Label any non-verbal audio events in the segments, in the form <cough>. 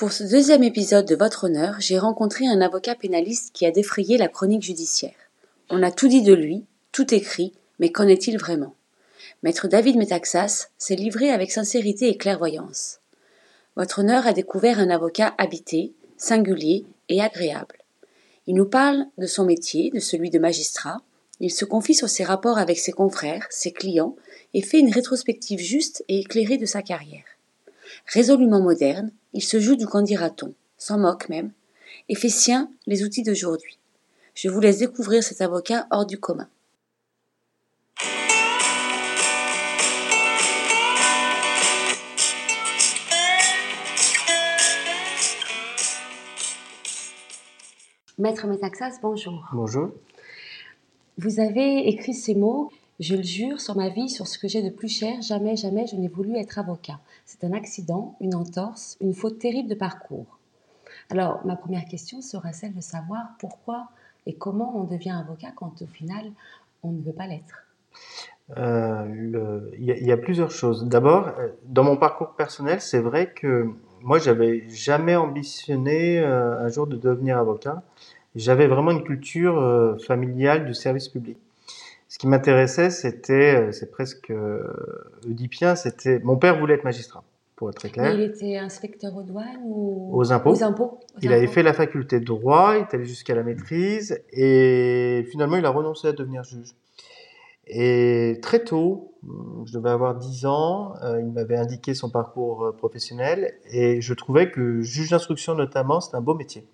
Pour ce deuxième épisode de Votre Honneur, j'ai rencontré un avocat pénaliste qui a défrayé la chronique judiciaire. On a tout dit de lui, tout écrit, mais qu'en est-il vraiment? Maître David Metaxas s'est livré avec sincérité et clairvoyance. Votre Honneur a découvert un avocat habité, singulier et agréable. Il nous parle de son métier, de celui de magistrat, il se confie sur ses rapports avec ses confrères, ses clients, et fait une rétrospective juste et éclairée de sa carrière. Résolument moderne, il se joue du qu'en dira-t-on, s'en moque même, et fait sien les outils d'aujourd'hui. Je vous laisse découvrir cet avocat hors du commun. Maître Metaxas, bonjour. Bonjour. Vous avez écrit ces mots Je le jure sur ma vie, sur ce que j'ai de plus cher, jamais, jamais je n'ai voulu être avocat. C'est un accident, une entorse, une faute terrible de parcours. Alors, ma première question sera celle de savoir pourquoi et comment on devient avocat quand au final on ne veut pas l'être. Euh, il y, a plusieurs choses. D'abord, euh, dans mon parcours personnel, c'est vrai que moi, j'avais jamais ambitionné euh, un jour de devenir avocat. J'avais vraiment une culture familiale du service public. Ce qui m'intéressait, c'était, euh, c'est presque euh, oedipien, c'était, mon père voulait être magistrat, pour être très clair. il était inspecteur aux douanes ou aux impôts. Aux impôts. il avait fait la faculté de droit, il est allé jusqu'à la maîtrise, et finalement, il a renoncé à devenir juge. Et très tôt, je devais avoir 10 ans, il m'avait indiqué son parcours professionnel, et je trouvais que juge d'instruction notamment, c'est un beau métier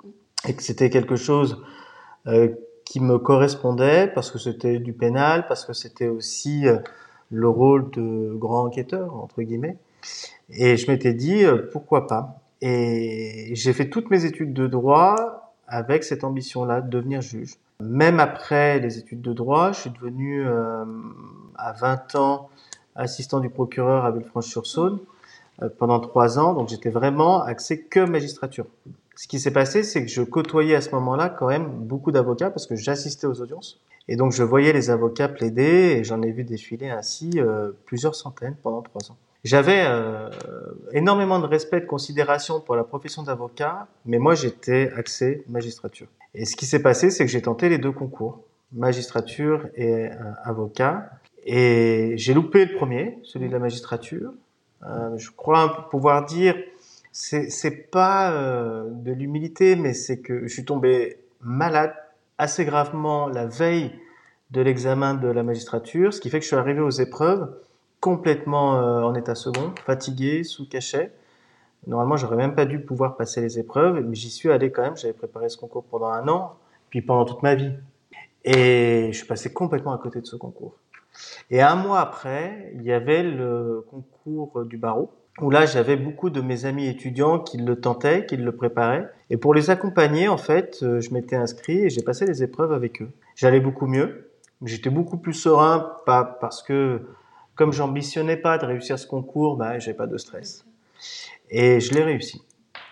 et que c'était quelque chose euh, qui me correspondait parce que c'était du pénal, parce que c'était aussi euh, le rôle de grand enquêteur, entre guillemets. Et je m'étais dit, euh, pourquoi pas Et j'ai fait toutes mes études de droit avec cette ambition-là de devenir juge. Même après les études de droit, je suis devenu à 20 ans assistant du procureur à Villefranche-sur-Saône pendant trois ans, donc j'étais vraiment axé que magistrature ce qui s'est passé, c'est que je côtoyais à ce moment-là quand même beaucoup d'avocats parce que j'assistais aux audiences. Et donc je voyais les avocats plaider et j'en ai vu défiler ainsi euh, plusieurs centaines pendant trois ans. J'avais euh, énormément de respect et de considération pour la profession d'avocat, mais moi j'étais axé magistrature. Et ce qui s'est passé, c'est que j'ai tenté les deux concours, magistrature et euh, avocat. Et j'ai loupé le premier, celui de la magistrature. je crois pouvoir dire c'est pas euh, de l'humilité, mais c'est que je suis tombé malade assez gravement la veille de l'examen de la magistrature, ce qui fait que je suis arrivé aux épreuves complètement euh, en état second, fatigué, sous cachet. Normalement, j'aurais même pas dû pouvoir passer les épreuves, mais j'y suis allé quand même. J'avais préparé ce concours pendant un an, puis pendant toute ma vie. Et je suis passé complètement à côté de ce concours. Et un mois après, il y avait le concours du barreau où là j'avais beaucoup de mes amis étudiants qui le tentaient, qui le préparaient. Et pour les accompagner, en fait, euh, je m'étais inscrit et j'ai passé les épreuves avec eux. J'allais beaucoup mieux, j'étais beaucoup plus serein, pas parce que comme j'ambitionnais pas de réussir ce concours, bah j'ai pas de stress. Et je l'ai réussi.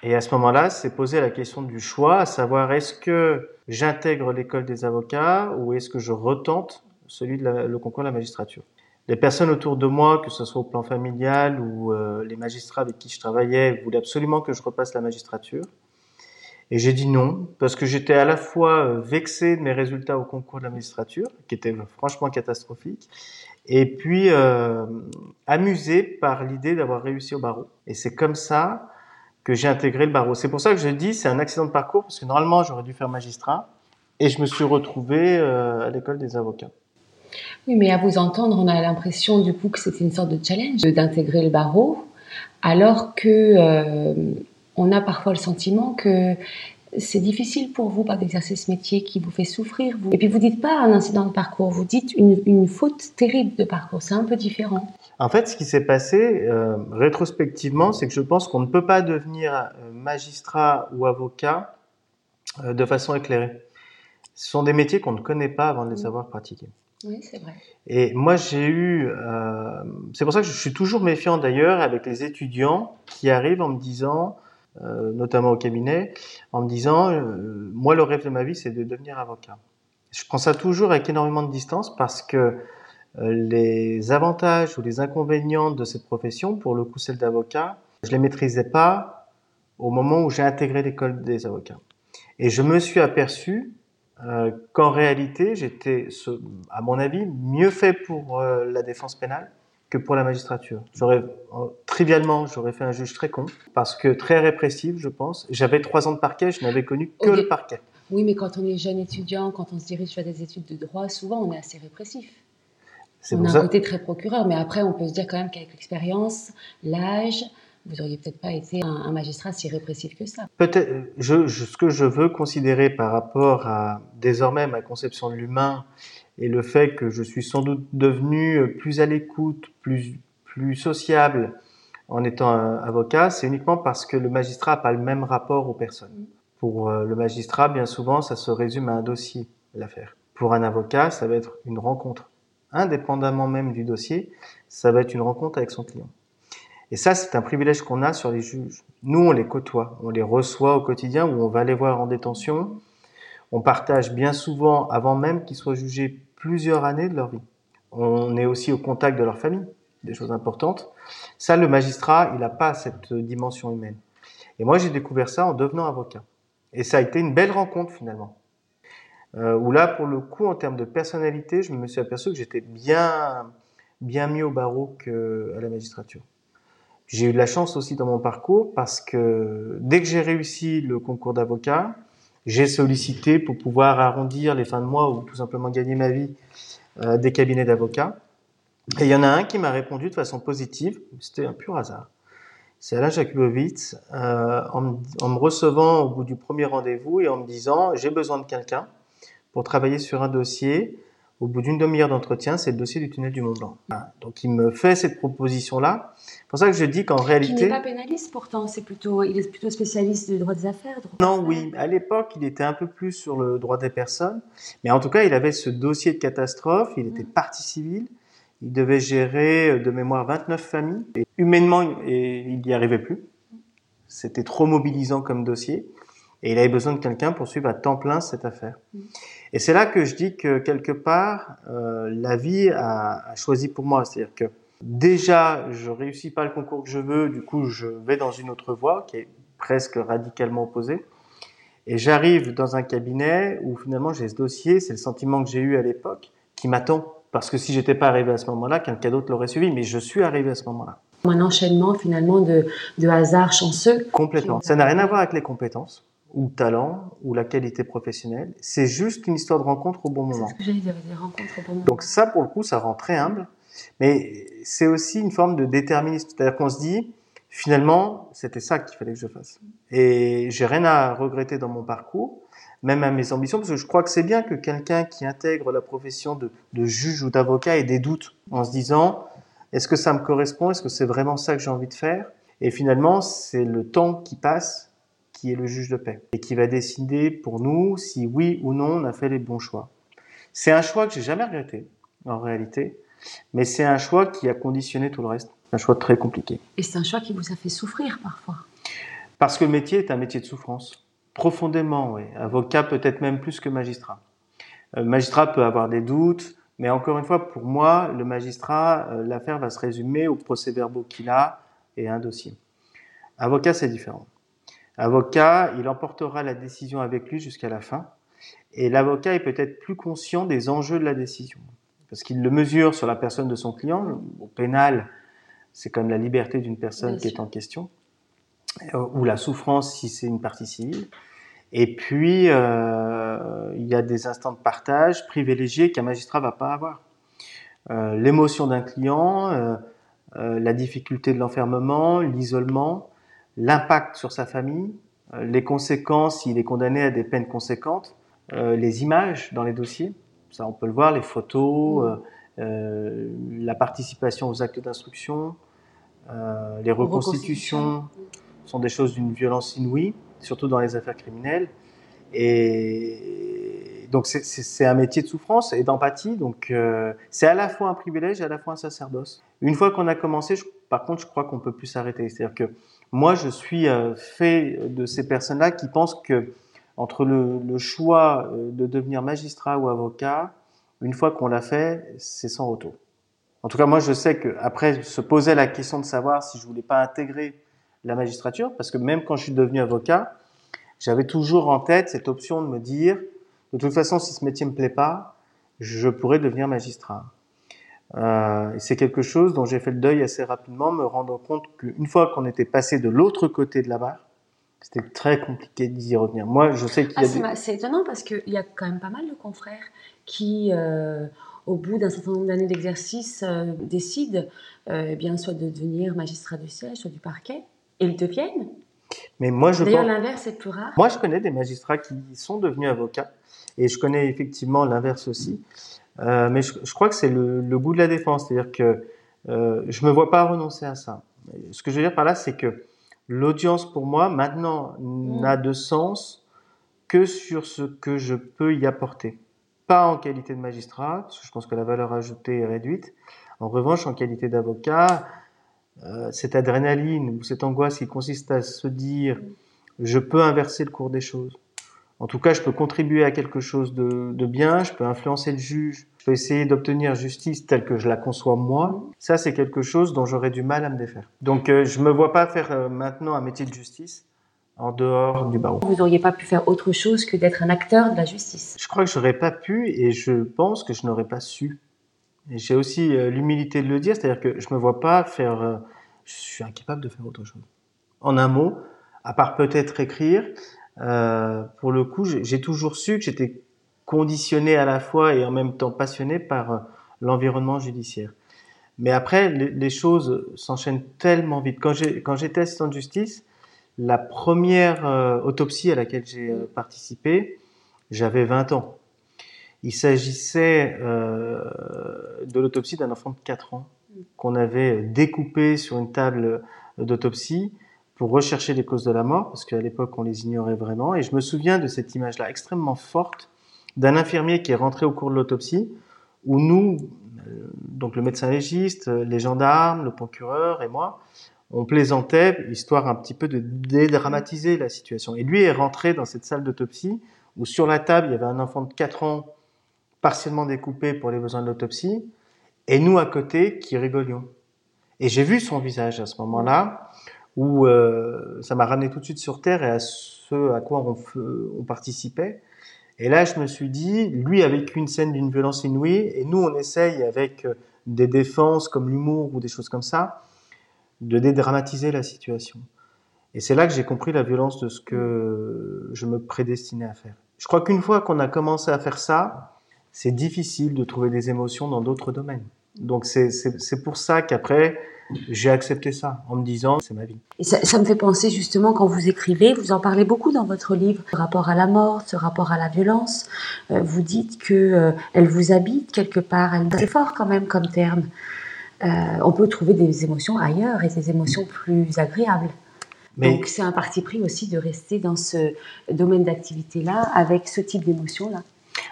Et à ce moment-là, c'est posé la question du choix, à savoir est-ce que j'intègre l'école des avocats ou est-ce que je retente celui de le concours de la magistrature? Les personnes autour de moi, que ce soit au plan familial ou euh, les magistrats avec qui je travaillais, voulaient absolument que je repasse la magistrature. Et j'ai dit non, parce que j'étais à la fois euh, vexé de mes résultats au concours de la magistrature, qui étaient franchement catastrophiques, et puis euh, amusé par l'idée d'avoir réussi au barreau. Et c'est comme ça que j'ai intégré le barreau. C'est pour ça que je dis c'est un accident de parcours, parce que normalement j'aurais dû faire magistrat, et je me suis retrouvé à l'école des avocats. Oui, mais à vous entendre, on a l'impression du coup que c'était une sorte de challenge d'intégrer le barreau, alors que euh, on a parfois le sentiment que c'est difficile pour vous d'exercer ce métier qui vous fait souffrir. Vous. Et puis vous dites pas un incident de parcours, vous dites une, faute terrible de parcours. C'est un peu différent. En fait, ce qui s'est passé euh, rétrospectivement, c'est que je pense qu'on ne peut pas devenir euh, magistrat ou avocat de façon éclairée. Ce sont des métiers qu'on ne connaît pas avant de les avoir pratiqués. Oui, c'est vrai. Et moi, j'ai eu. Euh, c'est pour ça que je suis toujours méfiant d'ailleurs avec les étudiants qui arrivent en me disant, euh, notamment au cabinet, en me disant euh, Moi, le rêve de ma vie, c'est de devenir avocat. Je prends ça toujours avec énormément de distance parce que les avantages ou les inconvénients de cette profession, pour le coup celle d'avocat, je les maîtrisais pas au moment où j'ai intégré l'école des avocats. Et je me suis aperçu euh, qu'en réalité, j'étais, à mon avis, mieux fait pour euh, la défense pénale que pour la magistrature. J'aurais, trivialement, j'aurais fait un juge très con, parce que très répressif, je pense. J'avais trois ans de parquet, je n'avais connu que le parquet. Oui, mais quand on est jeune étudiant, quand on se dirige vers des études de droit, souvent on est assez répressif. On a un côté très procureur, mais après on peut se dire quand même qu'avec l'expérience, l'âge, vous auriez peut-être pas été un, magistrat si répressif que ça. Peut-être. Ce que je veux considérer par rapport à désormais ma conception de l'humain et le fait que je suis sans doute devenu plus à l'écoute, plus plus sociable en étant avocat, c'est uniquement parce que le magistrat n'a pas le même rapport aux personnes. Pour euh, le magistrat, bien souvent, ça se résume à un dossier, l'affaire. Pour un avocat, ça va être une rencontre. Indépendamment même du dossier, ça va être une rencontre avec son client. Et ça, c'est un privilège qu'on a sur les juges. Nous, on les côtoie, on les reçoit au quotidien ou on va les voir en détention. On partage bien souvent, avant même qu'ils soient jugés, plusieurs années de leur vie. On est aussi au contact de leur famille, des choses importantes. Ça, le magistrat, il n'a pas cette dimension humaine. Et moi, j'ai découvert ça en devenant avocat. Et ça a été une belle rencontre finalement. Euh, où là, pour le coup, en termes de personnalité, je me suis aperçu que j'étais bien, bien mieux au barreau qu'à la magistrature. J'ai eu de la chance aussi dans mon parcours parce que dès que j'ai réussi le concours d'avocat, j'ai sollicité pour pouvoir arrondir les fins de mois ou tout simplement gagner ma vie euh, des cabinets d'avocats. Et il y en a un qui m'a répondu de façon positive, c'était un pur hasard. C'est Alain Jakubowicz, euh, en, en, me recevant au bout du premier rendez-vous et en me disant j'ai besoin de quelqu'un pour travailler sur un dossier au bout d'une demi-heure d'entretien, c'est le dossier du tunnel du Mont Blanc. Donc il me fait cette proposition-là. C'est pour ça que je dis qu'en réalité... Il n'est pas pénaliste pourtant, c'est plutôt, il est plutôt spécialiste du droit des affaires. non, oui. À l'époque, il était un peu plus sur le droit des personnes. Mais en tout cas, il avait ce dossier de catastrophe, il était partie civile. Il devait gérer euh, de mémoire 29 familles. Et humainement, il n'y arrivait plus. C'était trop mobilisant comme dossier. Et il avait besoin de quelqu'un pour suivre à temps plein cette affaire. Mm. Et c'est là que je dis que quelque part, euh, la vie a, a, choisi pour moi. C'est-à-dire que déjà, je réussis pas le concours que je veux, du coup, je vais dans une autre voie qui est presque radicalement opposée. Et j'arrive dans un cabinet où finalement j'ai ce dossier, c'est le sentiment que j'ai eu à l'époque, qui m'attend. Parce que si j'étais pas arrivé à ce moment-là, quelqu'un d'autre l'aurait suivi, mais je suis arrivé à ce moment-là. Un enchaînement finalement de, de hasard chanceux. Complètement. Ça n'a rien à voir avec les compétences ou talent ou la qualité professionnelle. C'est juste une histoire de rencontre au bon moment. C'est ce que dire, des rencontres au bon moment. Donc ça, pour le coup, ça rend très humble. Mais c'est aussi une forme de déterminisme. C'est-à-dire qu'on se dit, finalement, c'était ça qu'il fallait que je fasse. Et j'ai rien à regretter dans mon parcours, même à mes ambitions, parce que je crois que c'est bien que quelqu'un qui intègre la profession de, de juge ou d'avocat ait des doutes en se disant, est-ce que ça me correspond? Est-ce que c'est vraiment ça que j'ai envie de faire? Et finalement, c'est le temps qui passe qui est le juge de paix et qui va décider pour nous si oui ou non on a fait les bons choix. C'est un choix que j'ai jamais regretté en réalité, mais c'est un choix qui a conditionné tout le reste. Un choix très compliqué. Et c'est un choix qui vous a fait souffrir parfois. Parce que le métier est un métier de souffrance. Profondément, oui. Avocat peut-être même plus que magistrat. Euh, magistrat peut avoir des doutes, mais encore une fois, pour moi, le magistrat, euh, l'affaire va se résumer au procès-verbaux qu'il a et un dossier. Avocat, c'est différent. Avocat, il emportera la décision avec lui jusqu'à la fin. Et l'avocat est peut-être plus conscient des enjeux de la décision. Parce qu'il le mesure sur la personne de son client. Au pénal, c'est comme la liberté d'une personne qui est en question. Euh, ou la souffrance si c'est une partie civile. Et puis, euh, il y a des instants de partage privilégiés qu'un magistrat va pas avoir. Euh, L'émotion d'un client, euh, la difficulté de l'enfermement, l'isolement, l'impact sur sa famille, les conséquences s'il est condamné à des peines conséquentes, les images dans les dossiers, ça on peut le voir, les photos, euh, la participation aux actes d'instruction, les reconstitutions sont des choses d'une violence inouïe, surtout dans les affaires criminelles. Et donc c'est un métier de souffrance et d'empathie, donc c'est à la fois un privilège et à la fois un sacerdoce. Une fois qu'on a commencé, par contre, je crois qu'on peut plus s'arrêter. C'est-à-dire que moi, je suis euh, fait de ces personnes-là qui pensent que entre le, le, choix euh, de devenir magistrat ou avocat, une fois qu'on l'a fait, c'est sans retour. En tout cas, moi, je sais que après se poser la question de savoir si je voulais pas intégrer la magistrature, parce que même quand je suis devenu avocat, j'avais toujours en tête cette option de me dire, de toute façon, si ce métier me plaît pas, je pourrais devenir magistrat. Euh, c'est quelque chose dont j'ai fait le deuil assez rapidement, me rendant compte qu'une fois qu'on était passé de l'autre côté de la barre, c'était très compliqué d'y revenir. Moi, je sais qu'il y a. Ah, c'est étonnant parce qu'il y a quand même pas mal de confrères qui, euh, au bout d'un certain nombre d'années d'exercice, euh, décident eh bien soit de devenir magistrat du siège, soit du parquet, et ils deviennent. Mais moi, je D'ailleurs, l'inverse est plus rare. Moi, je connais des magistrats qui sont devenus avocats, et je connais effectivement l'inverse aussi. Euh, mais je, je, crois que c'est le, le, goût de la défense, c'est-à-dire que euh, je me vois pas renoncer à ça. Ce que je veux dire par là, c'est que l'audience pour moi maintenant mm. n'a de sens que sur ce que je peux y apporter. Pas en qualité de magistrat, parce que je pense que la valeur ajoutée est réduite. En revanche, en qualité d'avocat, euh, cette adrénaline ou cette angoisse qui consiste à se dire je peux inverser le cours des choses. En tout cas, je peux contribuer à quelque chose de, de bien, je peux influencer le juge, je peux essayer d'obtenir justice telle que je la conçois moi. Ça, c'est quelque chose dont j'aurais du mal à me défaire. Donc, euh, je me vois pas faire euh, maintenant un métier de justice en dehors du barreau. Vous n'auriez pas pu faire autre chose que d'être un acteur de la justice Je crois que j'aurais pas pu et je pense que je n'aurais pas su. J'ai aussi euh, l'humilité de le dire, c'est-à-dire que je me vois pas faire, euh, je suis incapable de faire autre chose. En un mot, à part peut-être écrire, euh, pour le coup, j'ai toujours su que j'étais conditionné à la fois et en même temps passionné par euh, l'environnement judiciaire. Mais après, les, choses s'enchaînent tellement vite. Quand j'étais assistant de justice, la première autopsie à laquelle j'ai participé, j'avais 20 ans. Il s'agissait euh, de l'autopsie d'un enfant de 4 ans qu'on avait découpé sur une table d'autopsie pour rechercher les causes de la mort, parce qu'à l'époque on les ignorait vraiment. Et je me souviens de cette image-là extrêmement forte d'un infirmier qui est rentré au cours de l'autopsie, où nous, euh, donc le médecin légiste, les gendarmes, le procureur et moi, on plaisantait, histoire un petit peu de dédramatiser la situation. Et lui est rentré dans cette salle d'autopsie, où sur la table, il y avait un enfant de 4 ans partiellement découpé pour les besoins de l'autopsie, et nous à côté qui rigolions. Et j'ai vu son visage à ce moment-là, où euh, ça m'a ramené tout de suite sur Terre et à ce à quoi on, participait. Et là, je me suis dit, lui a vécu une scène d'une violence inouïe, et nous, on essaye avec euh, des défenses comme l'humour ou des choses comme ça, de dédramatiser la situation. Et c'est là que j'ai compris la violence de ce que je me prédestinais à faire. Je crois qu'une fois qu'on a commencé à faire ça, c'est difficile de trouver des émotions dans d'autres domaines. Donc c'est pour ça qu'après, j'ai accepté ça en me disant c'est ma vie. Et ça, ça, me fait penser justement quand vous écrivez, vous en parlez beaucoup dans votre livre, ce rapport à la mort, ce rapport à la violence. Euh, vous dites que euh, elle vous habite quelque part. C'est fort quand même comme terme. Euh, on peut trouver des émotions ailleurs et des émotions plus agréables. Mais... Donc c'est un parti pris aussi de rester dans ce domaine d'activité-là avec ce type d'émotions-là.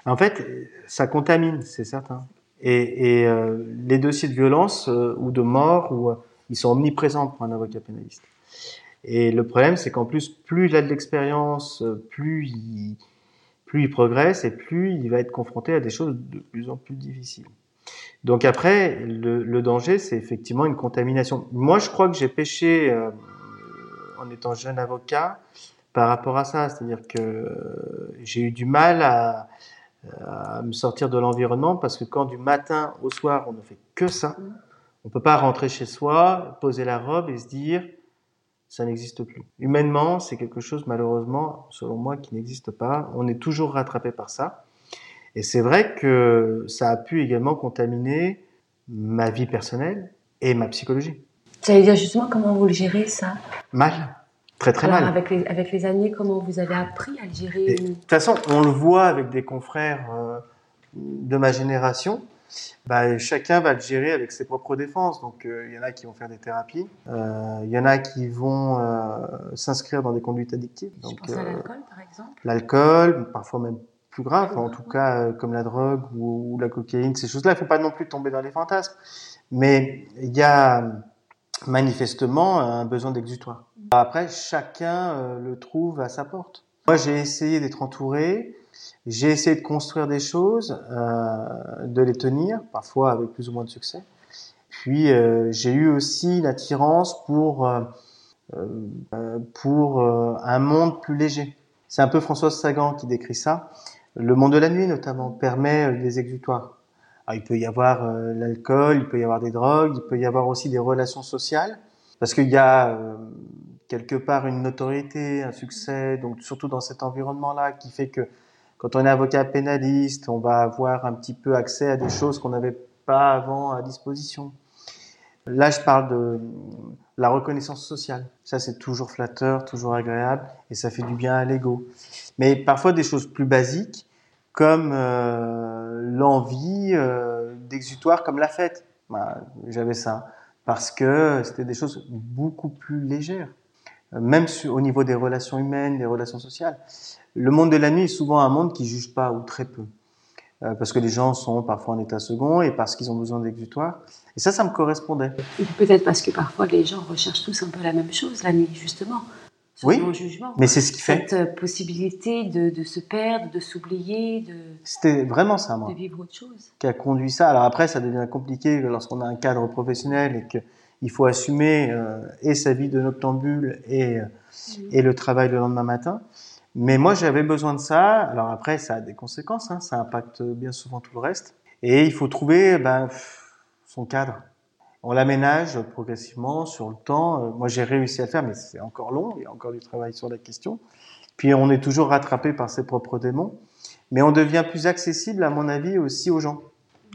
En fait, ça contamine, c'est certain. Et, et euh, les dossiers de violence euh, ou de mort, ou, euh, ils sont omniprésents pour un avocat pénaliste. Et le problème, c'est qu'en plus, plus il a de l'expérience, plus il, plus il progresse et plus il va être confronté à des choses de plus en plus difficiles. Donc après, le, le danger, c'est effectivement une contamination. Moi, je crois que j'ai péché en étant jeune avocat par rapport à ça, c'est-à-dire que j'ai eu du mal à, à me sortir de l'environnement parce que quand du matin au soir on ne fait que ça, on peut pas rentrer chez soi, poser la robe et se dire ça n'existe plus. Humainement, c'est quelque chose malheureusement, selon moi, qui n'existe pas. On est toujours rattrapé par ça. Et c'est vrai que ça a pu également contaminer ma vie personnelle et ma psychologie. Ça veut dire justement comment vous le gérez ça? Mal. Très très mal. Avec les, avec les années, comment vous avez appris à le gérer De toute façon, on le voit avec des confrères euh, de ma génération. Bah, chacun va le gérer avec ses propres défenses. Donc, euh, il y en a qui vont faire des thérapies. Euh, il y en a qui vont s'inscrire dans des conduites addictives. Donc, Je pense à l'alcool, par exemple. L'alcool, parfois même plus grave, en tout cas comme la drogue ou, ou la cocaïne, ces choses-là. Il ne faut pas non plus tomber dans les fantasmes. Mais il y a manifestement un besoin d'exutoire. Après, chacun euh, le trouve à sa porte. Moi, j'ai essayé d'être entouré, j'ai essayé de construire des choses, euh, de les tenir, parfois avec plus ou moins de succès. Puis, euh, j'ai eu aussi l'attirance pour euh, pour un monde plus léger. C'est un peu Françoise Sagan qui décrit ça. Le monde de la nuit, notamment, permet des exutoires. Ah, il peut y avoir l'alcool, il peut y avoir des drogues, il peut y avoir aussi des relations sociales, parce qu'il y a quelque part une notoriété, un succès, donc surtout dans cet environnement-là, qui fait que quand on est avocat pénaliste, on va avoir un petit peu accès à des choses qu'on n'avait pas avant à disposition. Là, je parle de la reconnaissance sociale. Ça, c'est toujours flatteur, toujours agréable, et ça fait du bien à l'ego. Mais parfois des choses plus basiques, comme euh, l'envie euh, d'exutoire comme la fête. Bah, J'avais ça parce que c'était des choses beaucoup plus légères même au niveau des relations humaines, des relations sociales. Le monde de la nuit est souvent un monde qui juge pas ou très peu. Euh, parce que les gens sont parfois en état second et parce qu'ils ont besoin d'exutoire. Et ça, ça me correspondait. Peut-être parce que parfois les gens recherchent tous un peu la même chose la nuit, justement. Oui, jugement, mais c'est ce qui fait. Cette euh, possibilité de, de se perdre, de s'oublier, de. C'était vraiment ça, moi. De vivre autre chose. Qui a conduit ça. Alors après, ça devient compliqué lorsqu'on a un cadre professionnel et que il faut assumer euh, et sa vie de noctambule et, euh, et le travail le lendemain matin. Mais moi, j'avais besoin de ça. Alors après, ça a des conséquences, hein, ça impacte bien souvent tout le reste. Et il faut trouver ben, son cadre. On l'aménage progressivement sur le temps. Euh, moi, j'ai réussi à le faire, mais c'est encore long. Il y a encore du travail sur la question. Puis on est toujours rattrapé par ses propres démons. Mais on devient plus accessible, à mon avis, aussi aux gens.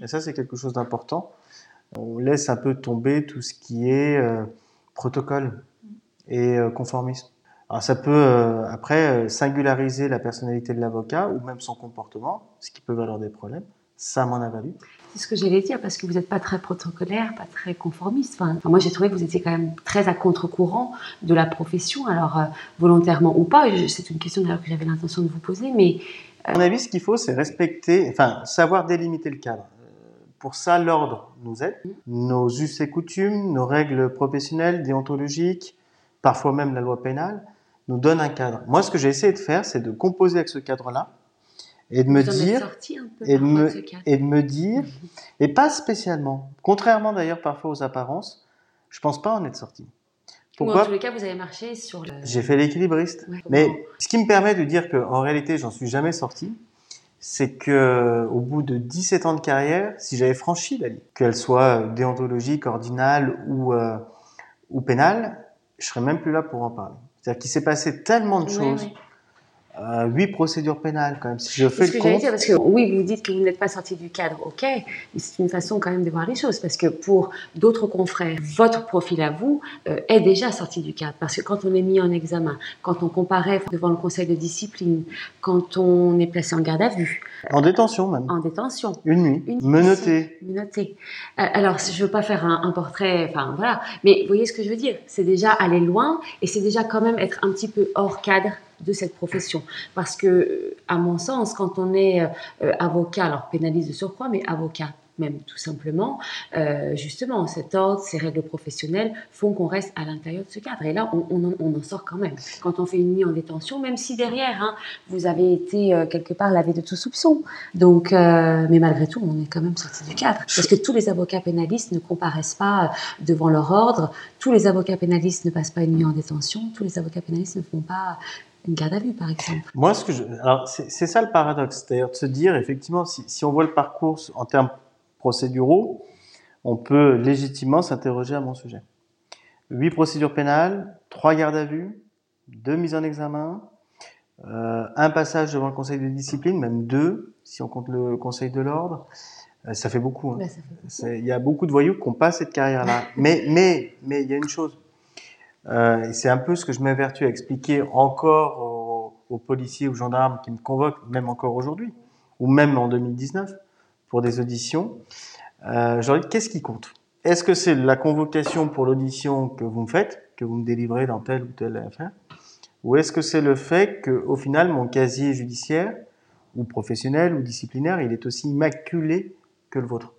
Et ça, c'est quelque chose d'important on laisse un peu tomber tout ce qui est euh, protocole et euh, conformisme. Alors ça peut euh, après singulariser la personnalité de l'avocat ou même son comportement, ce qui peut valoir des problèmes. Ça m'en a valu. C'est ce que j'allais dire parce que vous n'êtes pas très protocolaire, pas très conformiste. Enfin, moi, j'ai trouvé que vous étiez quand même très à contre-courant de la profession, alors volontairement ou pas. C'est une question d'ailleurs que j'avais l'intention de vous poser, mais à mon avis, ce qu'il faut, c'est respecter, enfin, savoir délimiter le cadre. Pour ça, l'ordre nous aide. Nos us et coutumes, nos règles professionnelles, déontologiques, parfois même la loi pénale, nous donnent un cadre. Moi, ce que j'ai essayé de faire, c'est de composer avec ce cadre-là et de me dire et de me, et de me dire et pas spécialement contrairement d'ailleurs parfois aux apparences je pense pas en être sorti. Pourquoi en tous les cas vous avez marché sur le j'ai fait l'équilibriste. Mais ce qui me permet de dire que en réalité j'en suis jamais sorti c'est que au bout de 17 ans de carrière, si j'avais franchi la ligne, qu'elle soit déontologique, ordinale ou euh, ou pénale, je serais même plus là pour en parler. C'est-à-dire qu'il s'est passé tellement de choses euh, huit procédures pénales quand même. Si je fais ce que compte... dire parce que oui, vous dites que vous n'êtes pas sorti du cadre, ok, mais c'est une façon quand même de voir les choses parce que pour d'autres confrères, votre profil à vous euh, est déjà sorti du cadre parce que quand on est mis en examen, quand on comparaît devant le conseil de discipline, quand on est placé en garde à vue, en détention même, en détention, une nuit, une menotté, menotté. Euh, alors je veux pas faire un, un portrait, enfin voilà, mais vous voyez ce que je veux dire, c'est déjà aller loin et c'est déjà quand même être un petit peu hors cadre de cette profession. Parce que, à mon sens, quand on est euh, avocat, alors pénaliste de surcroît, mais avocat même tout simplement, euh, justement, cet ordre, ces règles professionnelles font qu'on reste à l'intérieur de ce cadre. Et là, on, en, sort quand même. Quand on fait une nuit en détention, même si derrière, hein, vous avez été euh, quelque part lavé de tout soupçon. Donc, mais malgré tout, on est quand même sorti du cadre. Parce que tous les avocats pénalistes ne comparaissent pas devant leur ordre, tous les avocats pénalistes ne passent pas une nuit en détention, tous les avocats pénalistes ne font pas une garde à vue, par exemple. Moi, ce que je, alors c'est ça le paradoxe, c'est-à-dire de se dire effectivement, si, si, on voit le parcours en termes procéduraux, on peut légitimement s'interroger à mon sujet. Huit procédures pénales, trois gardes à vue, deux mises en examen, euh, un passage devant le conseil de discipline, même deux, si on compte le conseil de l'ordre. Euh, ça fait beaucoup. Hein. Il y a beaucoup de voyous qui n'ont pas cette carrière-là. mais, mais, mais il y a une chose. Euh, c'est un peu ce que je m'évertue à expliquer encore aux, aux, policiers ou gendarmes qui me convoquent, même encore aujourd'hui, ou même en 2019, pour des auditions. Euh, je leur dis, qu'est-ce qui compte? Est-ce que c'est la convocation pour l'audition que vous me faites, que vous me délivrez dans telle ou telle affaire? Ou est-ce que c'est le fait que, au final, mon casier judiciaire, ou professionnel, ou disciplinaire, il est aussi immaculé que le vôtre?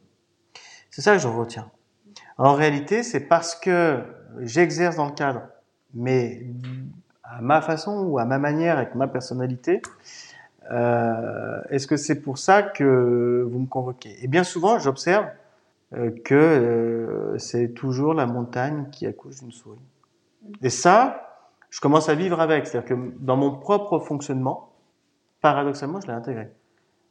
C'est ça que je retiens. En réalité, c'est parce que j'exerce dans le cadre, mais à ma façon ou à ma manière, avec ma personnalité, euh, est-ce que c'est pour ça que vous me convoquez? Et bien souvent, j'observe euh, que euh, c'est toujours la montagne qui accouche d'une souris. Et ça, je commence à vivre avec. C'est-à-dire que dans mon propre fonctionnement, paradoxalement, je l'ai intégré.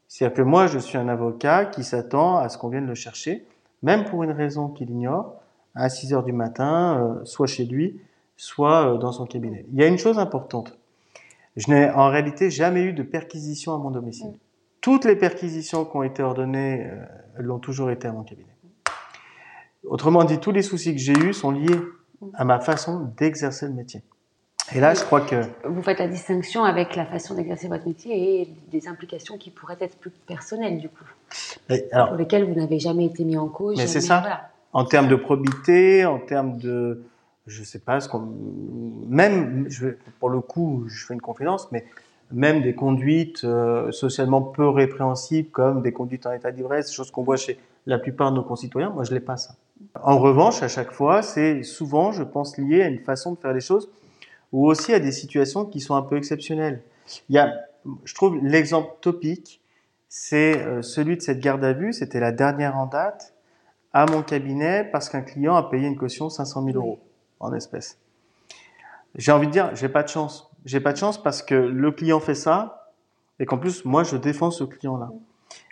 C'est-à-dire que moi, je suis un avocat qui s'attend à ce qu'on vienne le chercher, même pour une raison qu'il ignore, à 6 heures du matin, euh, soit chez lui, soit euh, dans son cabinet. Il y a une chose importante. Je n'ai en réalité jamais eu de perquisition à mon domicile. Toutes les perquisitions qui ont été ordonnées, euh, l'ont toujours été à mon cabinet. Autrement dit, tous les soucis que j'ai eus sont liés à ma façon d'exercer le métier. Et là, je crois que... Vous faites la distinction avec la façon d'exercer votre métier et des implications qui pourraient être plus personnelles, du coup. pour lesquelles vous n'avez jamais été mis en cause. Mais c'est ça. En termes de probité, en termes de... Je sais pas, ce qu'on... Même, pour le coup, je fais une confidence, mais même des conduites euh, socialement peu répréhensibles, comme des conduites en état d'ivresse, choses qu'on voit chez la plupart de nos concitoyens, moi je l'ai pas ça. En revanche, à chaque fois, c'est souvent, je pense, lié à une façon de faire les choses ou aussi à des situations qui sont un peu exceptionnelles. Il y a, je trouve, l'exemple topique, c'est euh, celui de cette garde à vue. C'était la dernière en date à mon cabinet parce qu'un client a payé une caution 500 000 euros en espèces. J'ai envie de dire, j'ai pas de chance. J'ai pas de chance parce que le client fait ça et qu'en plus, moi, je défends ce client-là.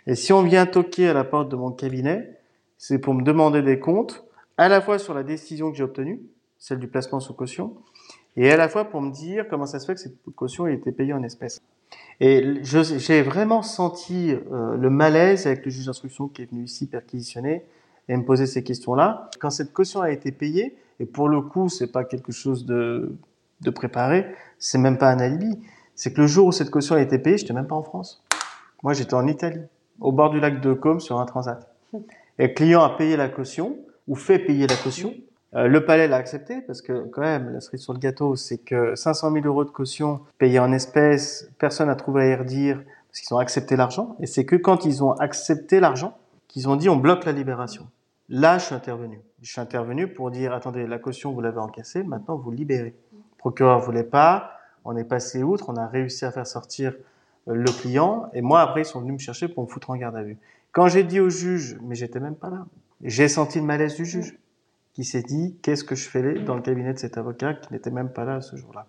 Et si on vient toquer à la porte de mon cabinet, c'est pour me demander des comptes, à la fois sur la décision que j'ai obtenue, celle du placement sous caution, et à la fois pour me dire comment ça se fait que cette caution ait été payée en espèces. Et j'ai vraiment senti euh, le malaise avec le juge d'instruction qui est venu ici perquisitionner et me poser ces questions-là. Quand cette caution a été payée, et pour le coup, c'est pas quelque chose de, de préparé, c'est même pas un alibi. C'est que le jour où cette caution a été payée, j'étais même pas en France. Moi, j'étais en Italie, au bord du lac de Côme, sur un transat. Et le client a payé la caution, ou fait payer la caution, euh, le palais l'a accepté parce que quand même, la cerise sur le gâteau, c'est que 500 000 euros de caution payés en espèces, personne n'a trouvé à y redire parce qu'ils ont accepté l'argent. Et c'est que quand ils ont accepté l'argent qu'ils ont dit on bloque la libération. Là, je suis intervenu. Je suis intervenu pour dire attendez, la caution vous l'avez encaissée, maintenant vous libérez. Le procureur voulait pas, on est passé outre, on a réussi à faire sortir euh, le client et moi après ils sont venus me chercher pour me foutre en garde à vue. Quand j'ai dit au juge, mais j'étais même pas là, j'ai senti le malaise du juge qui s'est dit qu'est-ce que je fais dans le cabinet de cet avocat qui n'était même pas là ce jour-là?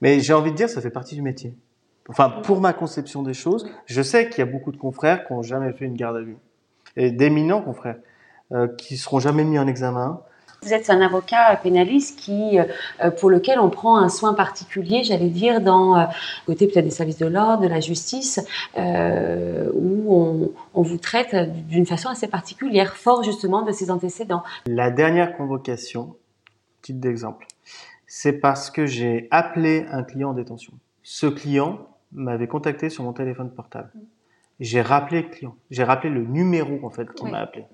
Mais j'ai envie de dire, ça fait partie du métier. Enfin, pour ma conception des choses, je sais qu'il y a beaucoup de confrères qui n'ont jamais fait une garde à vue. Et d'éminents confrères qui seront jamais mis en examen, vous êtes un avocat pénaliste qui, euh, pour lequel on prend un soin particulier, j'allais dire, dans euh, côté peut-être des services de l'ordre, de la justice, euh, où on, on, vous traite d'une façon assez particulière, fort justement de ses antécédents. La dernière convocation, titre d'exemple, c'est parce que j'ai appelé un client en détention. Ce client m'avait contacté sur mon téléphone portable. J'ai rappelé le client, j'ai rappelé le numéro en fait qui m'a appelé,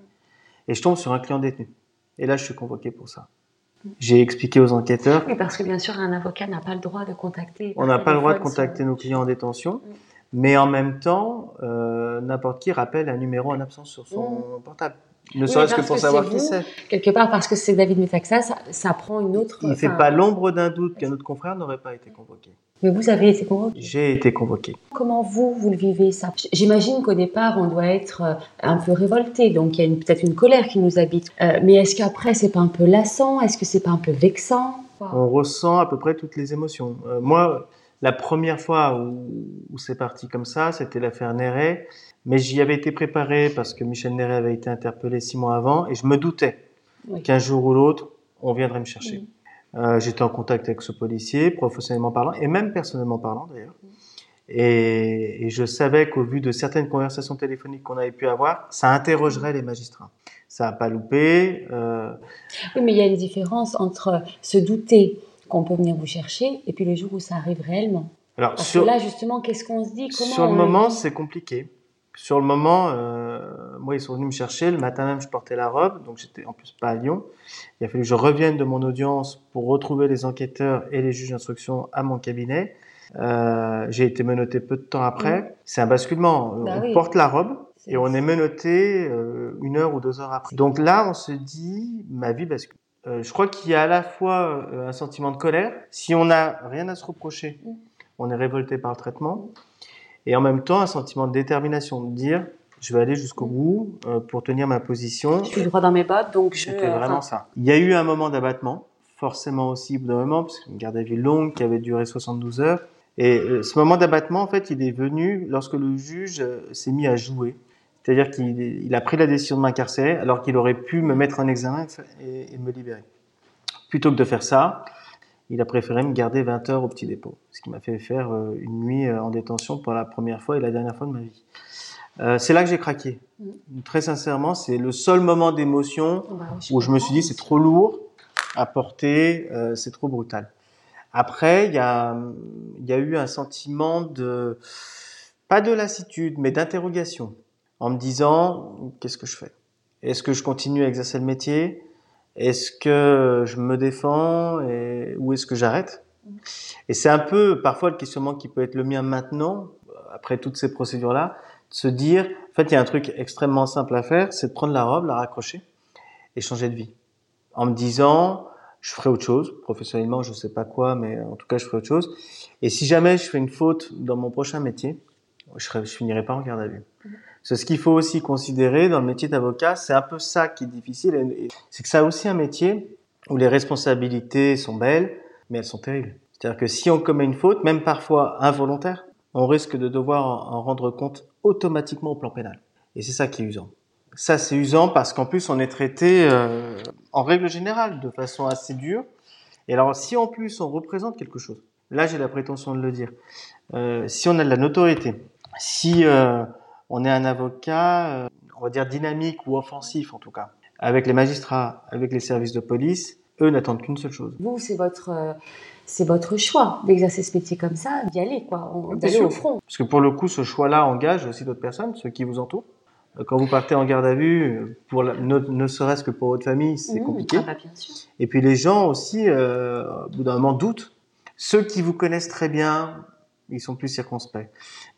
et je tombe sur un client détenu. Et là, je suis convoqué pour ça. J'ai expliqué aux enquêteurs. Oui, parce que bien sûr, un avocat n'a pas le droit de contacter. On n'a pas le droit de contacter nos clients en détention, mais en même temps, euh, n'importe qui rappelle un numéro en absence sur son portable. Ne serait-ce que pour savoir qui c'est. Quelque part, parce que c'est David Metaxa, ça, ça, prend une autre. Il ne fait pas l'ombre d'un doute qu'un autre confrère n'aurait pas été convoqué. Mais vous avez été convoqué J'ai été convoqué. Comment vous, vous le vivez ça? J'imagine qu'au départ, on doit être euh, un peu révolté, donc il y a peut-être une colère qui nous habite. Euh, mais est-ce qu'après, c'est pas un peu lassant? Est-ce que c'est pas un peu vexant? On ressent à peu près toutes les émotions. Euh, moi, la première fois où, où c'est parti comme ça, c'était l'affaire Néret. Mais j'y avais été préparé parce que Michel Néret avait été interpellé six mois avant et je me doutais qu'un jour ou l'autre, on viendrait me chercher. Euh, J'étais en contact avec ce policier, professionnellement parlant, et même personnellement parlant d'ailleurs. Et, et, je savais qu'au vu de certaines conversations téléphoniques qu'on avait pu avoir, ça interrogerait les magistrats. Ça n'a pas loupé. Euh... Oui, mais il y a une différence entre se douter qu'on peut venir vous chercher et puis le jour où ça arrive réellement. Alors, Parce sur, que là, justement, qu'est-ce qu'on se dit? Comment Sur le moment, c'est compliqué. Sur le moment, euh, moi, ils sont venus me chercher. Le matin même, je portais la robe, donc j'étais en plus pas à Lyon. Il a fallu que je revienne de mon audience pour retrouver les enquêteurs et les juges d'instruction à mon cabinet. Euh, j'ai été menotté peu de temps après. Mmh. C'est un basculement. Bah on oui. porte la robe et on est menotté euh, une heure ou deux heures après. Donc là, on se dit, ma vie bascule. Euh, je crois qu'il y a à la fois euh, un sentiment de colère. Si on n'a rien à se reprocher, mmh. on est révolté par le traitement et en même temps un sentiment de détermination, de dire je vais aller jusqu'au bout euh, pour tenir ma position. Je suis droit dans mes bottes, donc je. C'était vraiment ça. Il y a eu un moment d'abattement, forcément aussi au bout d'un moment, parce qu'une garde à vue longue qui avait duré 72 heures. Et euh, ce moment d'abattement, en fait, il est venu lorsque le juge euh, s'est mis à jouer. C'est-à-dire qu'il il a pris la décision de m'incarcérer alors qu'il aurait pu me mettre en examen et, et me libérer. Plutôt que de faire ça, il a préféré me garder 20 heures au petit dépôt, ce qui m'a fait faire euh, une nuit euh, en détention pour la première fois et la dernière fois de ma vie. Euh, c'est là que j'ai craqué. Mm. Très sincèrement, c'est le seul moment d'émotion Bah, où je me suis dit c'est trop lourd à porter, euh, c'est trop brutal. Après, il y a, il y a eu un sentiment de, pas de lassitude, mais d'interrogation, en me disant qu'est-ce que je fais? Est-ce que je continue à exercer le métier? Est-ce que je me défends et, ou est-ce que j'arrête? Et c'est un peu parfois le questionnement qui peut être le mien maintenant, après toutes ces procédures-là, de se dire, en fait, il y a un truc extrêmement simple à faire, c'est de prendre la robe, la raccrocher et changer de vie. En me disant, je ferai autre chose, professionnellement, je sais pas quoi, mais en tout cas, je ferai autre chose. Et si jamais je fais une faute dans mon prochain métier, je, serai, je finirai pas en garde à vue. C'est ce qu'il faut aussi considérer dans le métier d'avocat, c'est un peu ça qui est difficile, c'est que ça a aussi un métier où les responsabilités sont belles, mais elles sont terribles. C'est-à-dire que si on commet une faute, même parfois involontaire, on risque de devoir en rendre compte automatiquement au plan pénal. Et c'est ça qui est usant. Ça, c'est usant parce qu'en plus, on est traité euh, en règle générale de façon assez dure. Et alors, si en plus on représente quelque chose, là, j'ai la prétention de le dire. Euh, si on a de la notoriété, si euh, on est un avocat, euh, on va dire dynamique ou offensif en tout cas, avec les magistrats, avec les services de police, eux n'attendent qu'une seule chose. Vous, c'est votre, euh, c'est votre choix d'exercer ce métier comme ça, d'y aller, quoi, d'aller au front. Parce que pour le coup, ce choix-là engage aussi d'autres personnes, ceux qui vous entourent. Euh, Quand vous partez en garde à vue, pour la- ne, ne serait-ce que pour votre famille, c'est Mmh, compliqué. ah bah, bien sûr. Et puis les gens aussi, euh, au bout d'un moment, doutent. Ceux qui vous connaissent très bien, ils sont plus circonspects.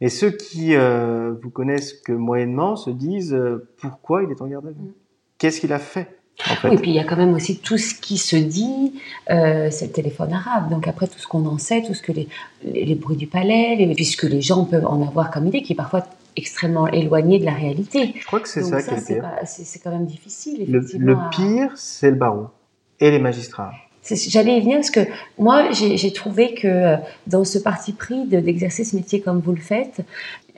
Et ceux qui euh, vous connaissent que moyennement se disent euh, pourquoi il est en garde à vue? Mm. Qu'est-ce qu'il a fait en fait? Oui, et puis il y a quand même aussi tout ce qui se dit, euh, c'est le téléphone arabe. Donc après, tout ce qu'on en sait, tout ce que les, les, les bruits du palais, les- puisque les gens peuvent en avoir comme idée, qui est parfois extrêmement éloigné de la réalité. Je crois que c'est ça, qui est le pire. c'est quand même difficile, Le, effectivement. le à- pire, c'est le barreau et les magistrats. J'allais y venir parce que moi, j'ai trouvé que euh, dans ce parti pris de- d'exercer ce métier comme vous le faites,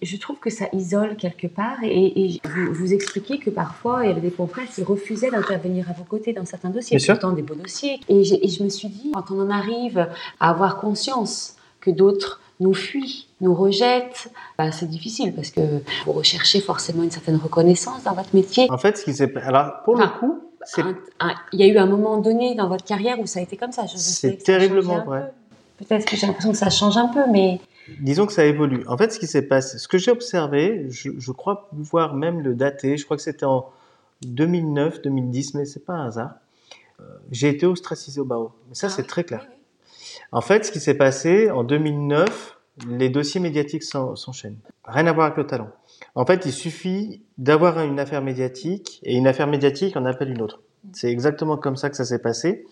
je trouve que ça isole quelque part. Et, et vous, vous expliquiez que parfois, il y avait des confrères qui refusaient d'intervenir à vos côtés dans certains dossiers, pourtant des beaux dossiers. Et, je me suis dit, quand on en arrive à avoir conscience que d'autres nous fuient, nous rejettent, bah, c'est difficile parce que vous recherchez forcément une certaine reconnaissance dans votre métier. En fait, ce qui s'est alors pour le Enfin, coup, Il y a eu un moment donné dans votre carrière où ça a été comme ça. C'est terriblement vrai. peu? Peut-être que j'ai l'impression que ça change un peu, mais Disons que ça évolue. En fait, ce qui s'est passé, ce que j'ai observé, je, je crois pouvoir même le dater. Je crois que c'était en 2009, 2010, mais c'est pas un hasard. Euh, j'ai été ostracisé au barreau. Mais ça, Ah c'est oui, très clair. oui, oui. En fait, ce qui s'est passé en 2009, les dossiers médiatiques s'en- s'enchaînent. Rien à voir avec le talent. En fait, il suffit d'avoir une affaire médiatique et une affaire médiatique en appelle une autre. C'est exactement comme ça que ça s'est passé.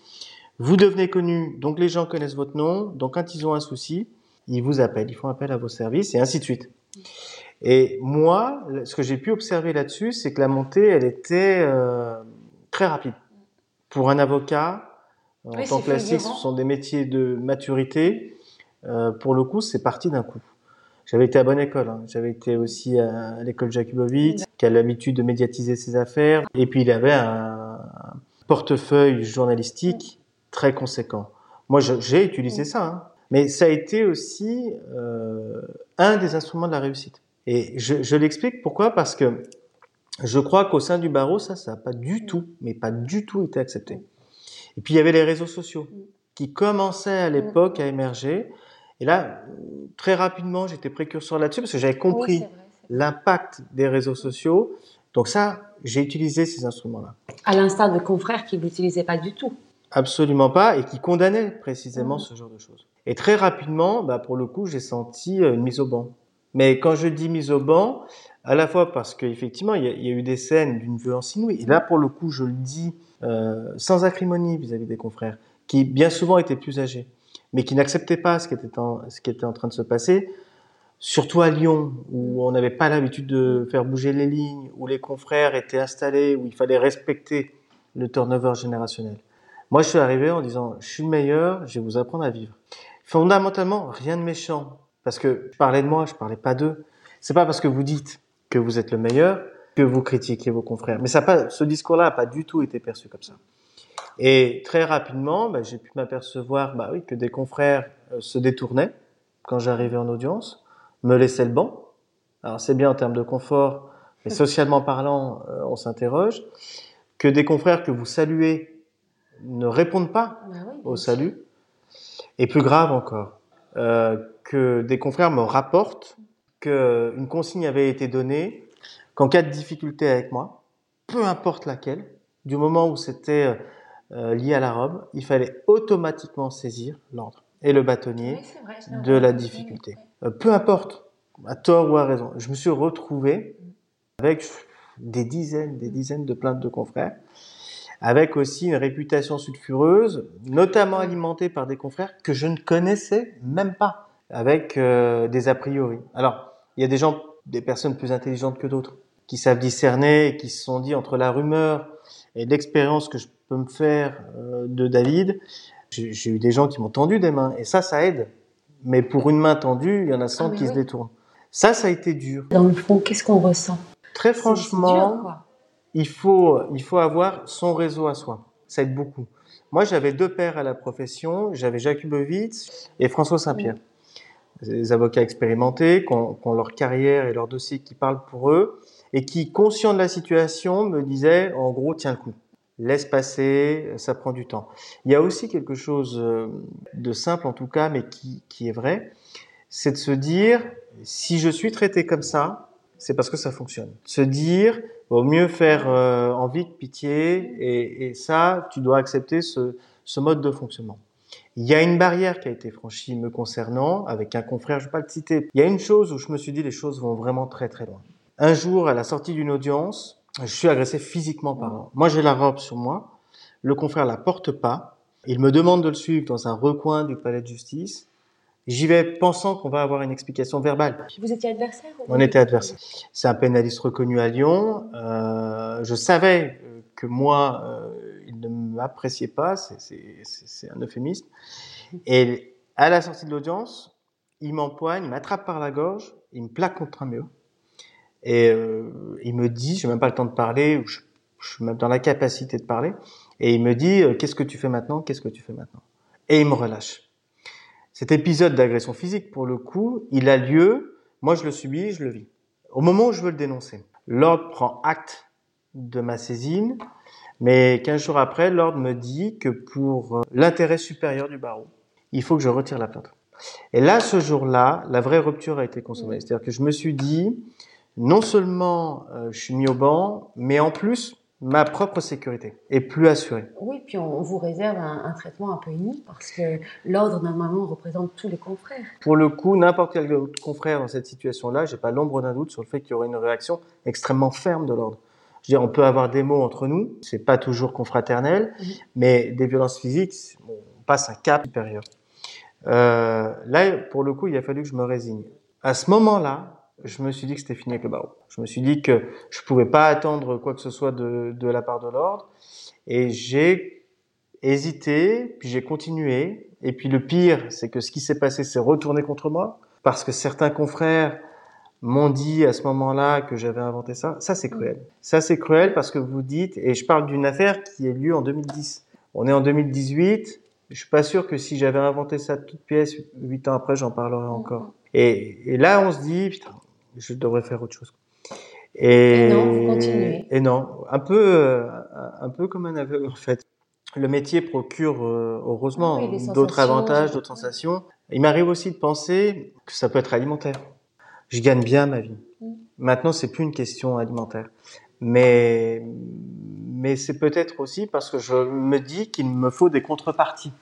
Vous devenez connu, donc les gens connaissent votre nom. Donc quand ils ont un souci, ils vous appellent, ils font appel à vos services et ainsi de suite. Et moi, ce que j'ai pu observer là-dessus, c'est que la montée, elle était euh, très rapide. Pour un avocat, en Oui, tant que classique, ce sont des métiers de maturité. Euh, pour le coup, c'est parti d'un coup. J'avais été à bonne école. hein. J'avais été aussi à, l'école Jakubowicz, qui a l'habitude de médiatiser ses affaires. Et puis, il avait un, portefeuille journalistique très conséquent. Moi, j'ai utilisé ça. hein. Mais ça a été aussi euh, un des instruments de la réussite. Et je, je l'explique pourquoi? Parce que je crois qu'au sein du barreau, ça, ça n'a pas du tout, mais pas du tout été accepté. Et puis il y avait les réseaux sociaux qui commençaient à l'époque à émerger. Et là, très rapidement, j'étais précurseur là-dessus parce que j'avais compris Oui, l'impact des réseaux sociaux. Donc ça, j'ai utilisé ces instruments-là. À l'instar de confrères qui ne l'utilisaient pas du tout. Absolument pas, et qui condamnaient précisément Mhm. ce genre de choses. Et très rapidement, bah, pour le coup, j'ai senti euh, une mise au banc. Mais quand je dis mise au banc, à la fois parce qu'effectivement, il y, a- il y a eu des scènes d'une violence inouïe. Et là, pour le coup, je le dis euh, sans acrimonie vis-à-vis des confrères, qui bien souvent étaient plus âgés, mais qui n'acceptaient pas ce qui, était en, ce qui était en train de se passer. Surtout à Lyon, où on n'avait pas l'habitude de faire bouger les lignes, où les confrères étaient installés, où il fallait respecter le turnover générationnel. Moi, je suis arrivé en disant, je suis le meilleur, je vais vous apprendre à vivre. Fondamentalement, rien de méchant. Parce que je parlais de moi, je parlais pas d'eux. C'est pas parce que vous dites que vous êtes le meilleur que vous critiquez vos confrères. Mais ça ce discours-là n'a pas du tout été perçu comme ça. Et très rapidement, bah, j'ai pu m'apercevoir bah oui, que des confrères euh, se détournaient quand j'arrivais en audience, me laissaient le banc. Alors c'est bien en termes de confort, mais socialement parlant, euh, on s'interroge. Que des confrères que vous saluez ne répondent pas Bah oui, au salut. Et plus grave encore, euh, que des confrères me rapportent qu'une consigne avait été donnée qu'en cas de difficulté avec moi, peu importe laquelle, du moment où c'était euh, lié à la robe, il fallait automatiquement saisir l'ordre et le bâtonnier Oui, vrai, de la difficulté. Euh, peu importe, à tort ou à raison. Je me suis retrouvé avec des dizaines, des dizaines de plaintes de confrères, avec aussi une réputation sulfureuse, notamment alimentée par des confrères que je ne connaissais même pas, avec euh, des a priori. Alors, il y a des gens, des personnes plus intelligentes que d'autres, qui savent discerner et qui se sont dit entre la rumeur et l'expérience que je peux me faire euh, de David, j'ai eu des gens qui m'ont tendu des mains, et ça, ça aide. Mais pour une main tendue, il y en a 100 Ah oui, qui se détournent. Ça, ça a été dur. Dans le fond, qu'est-ce qu'on ressent? Très franchement, dur, il faut, il faut avoir son réseau à soi. Ça aide beaucoup. Moi, j'avais deux pères à la profession. J'avais Jacques Hubovitz et François Saint-Pierre. Des avocats expérimentés, qui ont, qui ont leur carrière et leur dossier qui parlent pour eux et qui, conscients de la situation, me disaient, en gros, tiens le coup. Laisse passer, ça prend du temps. Il y a aussi quelque chose euh, de simple, en tout cas, mais qui, qui est vrai, c'est de se dire, si je suis traité comme ça, c'est parce que ça fonctionne. Se dire, vaut mieux faire euh, envie que pitié, et, et ça, tu dois accepter ce, ce mode de fonctionnement. Il y a une barrière qui a été franchie me concernant, avec un confrère, je ne vais pas le citer. Il y a une chose où je me suis dit, les choses vont vraiment très très loin. Un jour, à la sortie d'une audience, je suis agressé physiquement parlant. Moi, j'ai la robe sur moi, le confrère la porte pas, il me demande de le suivre dans un recoin du palais de justice. J'y vais pensant qu'on va avoir une explication verbale. Vous étiez adversaire ou- On était adversaires. C'est un pénaliste reconnu à Lyon. Euh, je savais euh, que moi, euh, il ne m'appréciait pas. C'est un euphémisme. Et à la sortie de l'audience, il m'empoigne, il m'attrape par la gorge, il me plaque contre un mur. Et euh, il me dit, j'ai même pas le temps de parler, ou je, suis même dans la capacité de parler. Et il me dit, euh, qu'est-ce que tu fais maintenant Qu'est-ce que tu fais maintenant? Et il me relâche. Cet épisode d'agression physique, pour le coup, il a lieu, moi je le subis, je le vis. Au moment où je veux le dénoncer, l'ordre prend acte de ma saisine, mais 15 jours après, l'ordre me dit que pour euh, l'intérêt supérieur du barreau, il faut que je retire la plainte. Et là, ce jour-là, la vraie rupture a été consommée. C'est-à-dire que je me suis dit, non seulement euh, je suis mis au banc, mais en plus, ma propre sécurité est plus assurée. Oui, puis on, vous réserve un, un traitement un peu unique parce que l'ordre, normalement, représente tous les confrères. Pour le coup, n'importe quel autre confrère dans cette situation-là, j'ai pas l'ombre d'un doute sur le fait qu'il y aurait une réaction extrêmement ferme de l'ordre. Je veux dire, on peut avoir des mots entre nous, c'est pas toujours confraternel, Mhm. mais des violences physiques, on passe un cap supérieur. Euh, là, pour le coup, il a fallu que je me résigne. À ce moment-là, je me suis dit que c'était fini avec le barreau. Je me suis dit que je pouvais pas attendre quoi que ce soit de, de la part de l'ordre, et j'ai hésité, puis j'ai continué. Et puis le pire, c'est que ce qui s'est passé s'est retourné contre moi, parce que certains confrères m'ont dit à ce moment-là que j'avais inventé ça. Ça, c'est cruel. Ça, c'est cruel parce que vous dites, et je parle d'une affaire qui a lieu en 2010. On est en 2018. Je suis pas sûr que si j'avais inventé ça de toute pièce, huit ans après, j'en parlerais encore. Et, et là, on se dit, putain, je devrais faire autre chose. Et, Et non, vous continuez. Et non, un peu, euh, un peu comme un aveugle en fait. Le métier procure euh, heureusement Ah oui, d'autres sensations. avantages, d'autres sensations. Il m'arrive aussi de penser que ça peut être alimentaire. Je gagne bien ma vie. Mm. Maintenant, c'est plus une question alimentaire, mais mais c'est peut-être aussi parce que je me dis qu'il me faut des contreparties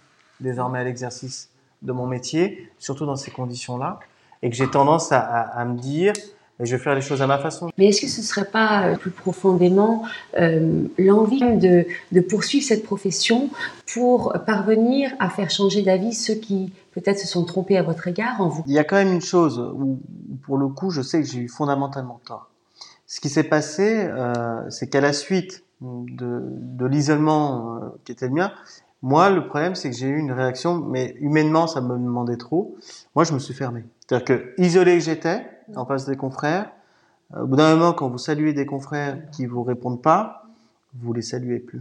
désormais à l'exercice de mon métier, surtout dans ces conditions-là, et que j'ai tendance à, à, à me dire, je vais faire les choses à ma façon. Mais est-ce que ce ne serait pas euh, plus profondément euh, l'envie de, de poursuivre cette profession pour parvenir à faire changer d'avis ceux qui peut-être se sont trompés à votre égard en vous? Il y a quand même une chose où, où pour le coup, je sais que j'ai eu fondamentalement tort. Ce qui s'est passé, euh, c'est qu'à la suite de, de l'isolement euh, qui était le mien, Moi, le problème, c'est que j'ai eu une réaction, mais humainement, ça me demandait trop. Moi, je me suis fermé. C'est-à-dire que, isolé que j'étais, en face des confrères, au bout d'un moment, quand vous saluez des confrères qui vous répondent pas, vous les saluez plus.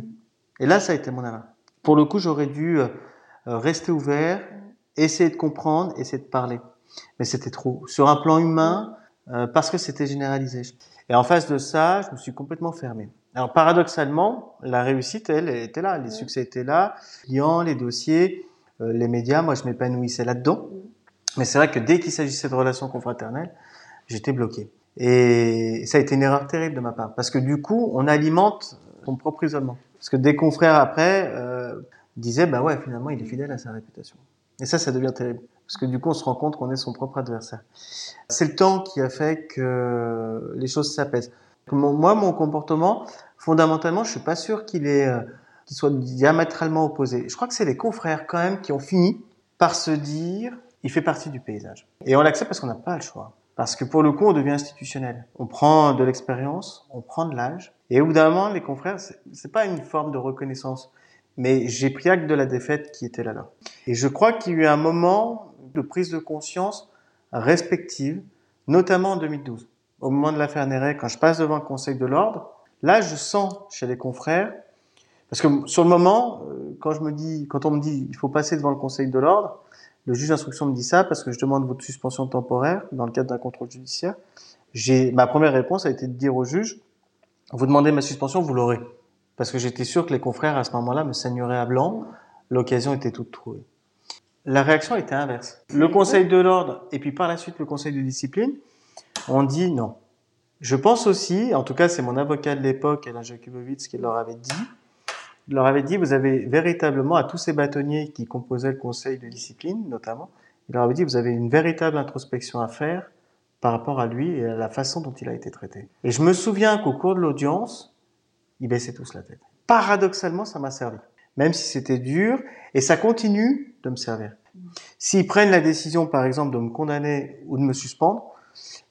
Et là, ça a été mon erreur. Pour le coup, j'aurais dû rester ouvert, essayer de comprendre, essayer de parler. Mais c'était trop. Sur un plan humain, parce que c'était généralisé. Et en face de ça, je me suis complètement fermé. Alors paradoxalement, la réussite, elle, était là, les succès étaient là, les clients, les dossiers, euh, les médias, moi je m'épanouissais là-dedans. Mais c'est vrai que dès qu'il s'agissait de relations confraternelles, j'étais bloqué. Et ça a été une erreur terrible de ma part, parce que du coup, on alimente son propre isolement. Parce que des confrères après euh, disaient, bah ouais, finalement, il est fidèle à sa réputation. Et ça, ça devient terrible. Parce que du coup, on se rend compte qu'on est son propre adversaire. C'est le temps qui a fait que les choses s'apaisent. Moi, mon comportement, fondamentalement, je suis pas sûr qu'il euh, qu'il soit diamétralement opposé. Je crois que c'est les confrères quand même qui ont fini par se dire, il fait partie du paysage. Et on l'accepte parce qu'on n'a pas le choix. Parce que pour le coup, on devient institutionnel. On prend de l'expérience, on prend de l'âge. Et au bout d'un moment, les confrères, c'est pas une forme de reconnaissance. Mais j'ai pris acte de la défaite qui était là. là. Et je crois qu'il y a eu un moment de prise de conscience respective, notamment en 2012 au moment de l'affaire Néret, quand je passe devant le Conseil de l'ordre, là, je sens chez les confrères, parce que sur le moment, euh, quand je me dis, quand on me dit, il faut passer devant le Conseil de l'ordre, le juge d'instruction me dit ça parce que je demande votre suspension temporaire dans le cadre d'un contrôle judiciaire. J'ai, ma première réponse a été de dire au juge, vous demandez ma suspension, vous l'aurez. Parce que j'étais sûr que les confrères à ce moment-là me saigneraient à blanc. L'occasion était toute trouvée. La réaction était inverse. Le Conseil de l'ordre et puis par la suite le Conseil de discipline on dit non. Je pense aussi, en tout cas c'est mon avocat de l'époque, Alain Jakubowicz, qui leur avait dit, leur avait dit, vous avez véritablement, à tous ces bâtonniers qui composaient le conseil de discipline notamment, il leur avait dit, vous avez une véritable introspection à faire par rapport à lui et à la façon dont il a été traité. Et je me souviens qu'au cours de l'audience, ils baissaient tous la tête. Paradoxalement, ça m'a servi. Même si c'était dur, et ça continue de me servir. S'ils prennent la décision, par exemple, de me condamner ou de me suspendre,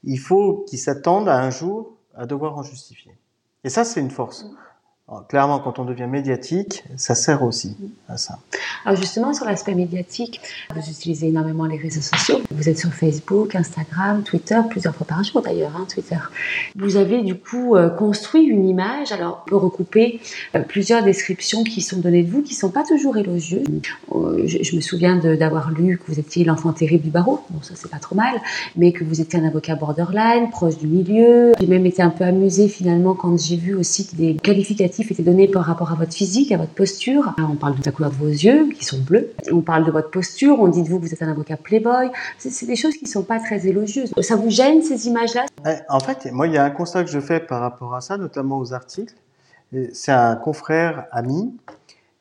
il faut qu'ils s'attendent à un jour à devoir en justifier. Et ça, c'est une force. Clairement, quand on devient médiatique, ça sert aussi à ça. Alors justement, sur l'aspect médiatique, vous utilisez énormément les réseaux sociaux. Vous êtes sur Facebook, Instagram, Twitter, plusieurs fois par jour d'ailleurs, hein, Twitter. Vous avez du coup euh, construit une image. Alors, on peut recouper euh, plusieurs descriptions qui sont données de vous, qui sont pas toujours élogieuses. Euh, je, je, me souviens d'avoir lu que vous étiez l'enfant terrible du barreau. Bon, ça c'est pas trop mal, mais que vous étiez un avocat borderline, proche du milieu. J'ai même été un peu amusée finalement quand j'ai vu aussi des qualificatifs était donné par rapport à votre physique, à votre posture. On parle de la couleur de vos yeux, qui sont bleus. On parle de votre posture. On dit de vous que vous êtes un avocat playboy. C'est des choses qui ne sont pas très élogieuses. Ça vous gêne, ces images-là? Eh, En fait, moi, il y a un constat que je fais par rapport à ça, notamment aux articles. C'est un confrère ami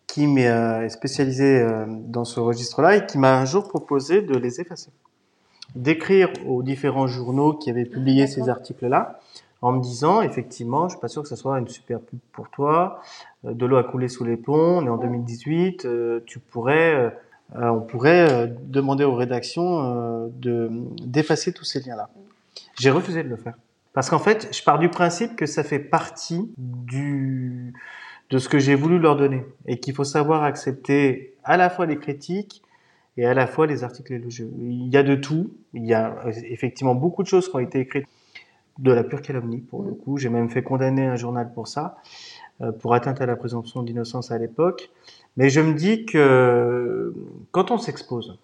qui euh, est spécialisé euh, dans ce registre-là et qui m'a un jour proposé de les effacer. D'écrire aux différents journaux qui avaient publié ces articles-là en me disant effectivement, je suis pas sûr que ce soit une super pub pour toi. Euh, de l'eau a coulé sous les ponts. On est en 2018. Euh, tu pourrais, euh, on pourrait demander aux rédactions de d'effacer tous ces liens-là. J'ai refusé de le faire parce qu'en fait, je pars du principe que ça fait partie du de ce que j'ai voulu leur donner et qu'il faut savoir accepter à la fois les critiques et à la fois les articles élogieux. Il y a de tout. Il y a effectivement beaucoup de choses qui ont été écrites de la pure calomnie pour le coup. J'ai même fait condamner un journal pour ça, euh, pour atteinte à la présomption d'innocence à l'époque. Mais je me dis que quand on s'expose,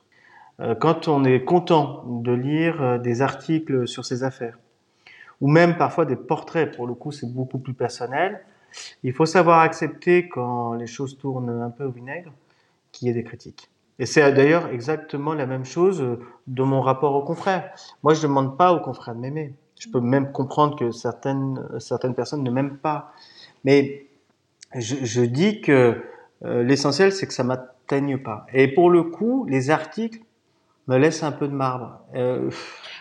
euh, quand on est content de lire euh, des articles sur ces affaires, ou même parfois des portraits, pour le coup c'est beaucoup plus personnel, il faut savoir accepter quand les choses tournent un peu au vinaigre, qu'il y ait des critiques. Et c'est d'ailleurs exactement la même chose de mon rapport aux confrères. Moi, je ne demande pas aux confrères de m'aimer. Je peux même comprendre que certaines, certaines personnes ne m'aiment pas. Mais je, dis que euh, l'essentiel, c'est que ça m'atteigne pas. Et pour le coup, les articles me laissent un peu de marbre. Euh...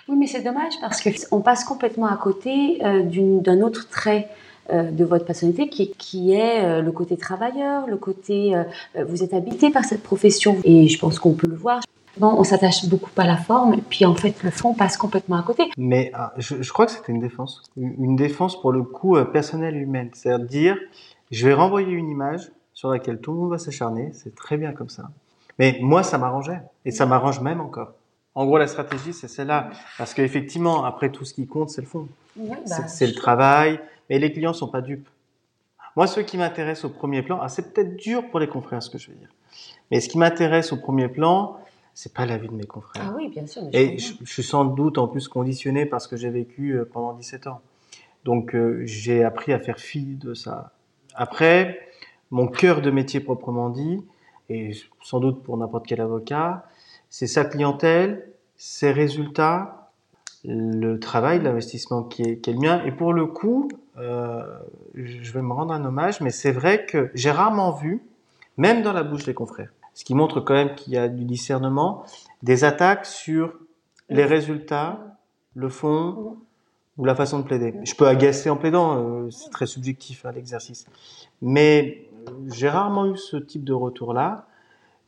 Oui, mais c'est dommage parce qu'on passe complètement à côté euh, d'un autre trait de votre personnalité qui, est le côté travailleur, le côté vous êtes habité par cette profession et je pense qu'on peut le voir. Bon, on s'attache beaucoup à la forme, puis en fait, le fond passe complètement à côté. Mais ah, je, je, crois que c'était une défense. Une défense pour le coup euh, personnelle humaine. C'est-à-dire dire, je vais renvoyer une image sur laquelle tout le monde va s'acharner. C'est très bien comme ça. Mais moi, ça m'arrangeait. Et ça m'arrange même encore. En gros, la stratégie, c'est celle-là. Parce qu'effectivement, après, tout ce qui compte, c'est le fond. Bah, C'est- c'est le travail. Mais les clients sont pas dupes. Moi, ce qui m'intéresse au premier plan, ah, c'est peut-être dur pour les confrères, ce que je veux dire. Mais ce qui m'intéresse au premier plan, c'est pas la vie de mes confrères. Ah oui, bien sûr. mais Et je suis sans doute en plus conditionné parce que j'ai vécu euh, pendant 17 ans. Donc euh, j'ai appris à faire fi de ça. Après, mon cœur de métier proprement dit, et sans doute pour n'importe quel avocat, c'est sa clientèle, ses résultats, le travail, l'investissement qui est, qui est le mien. Et pour le coup, euh, je vais me rendre un hommage, mais c'est vrai que j'ai rarement vu, même dans la bouche des confrères, ce qui montre quand même qu'il y a du discernement, des attaques sur les résultats, le fond ou la façon de plaider. Je peux agacer en plaidant, euh, c'est très subjectif à l'exercice. Mais euh, j'ai rarement eu ce type de retour-là.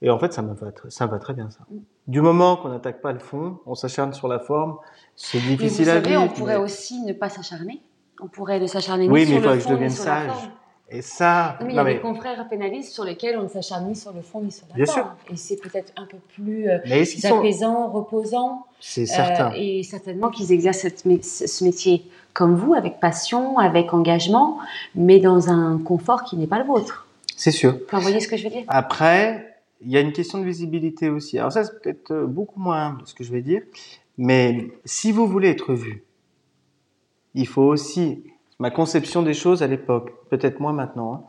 Et en fait, ça me va, ça me va très bien, ça. Du moment qu'on n'attaque pas le fond, on s'acharne sur la forme, c'est Mais vous difficile à savez, vivre. on pourrait mais- aussi ne pas s'acharner. On pourrait ne s'acharner Oui, ni mais sur il faudrait le que je fond ni devienne sur la sage. Et ça, Non, mais il y a des confrères pénalistes sur lesquels on ne s'acharne ni sur le fond ni sur la Bien forme. sûr. Et c'est peut-être un peu plus euh, sont... apaisant, reposant. C'est euh, certain. et certainement qu'ils exercent cette ce métier comme vous, avec passion, avec engagement, mais dans un confort qui n'est pas le vôtre. C'est sûr. Vous voyez ce que je veux dire? Après, il y a une question de visibilité aussi. Alors ça, c'est peut-être euh, beaucoup moins ce que je vais dire, mais si vous voulez être vu, il faut aussi, ma conception des choses à l'époque, peut-être moins maintenant, hein,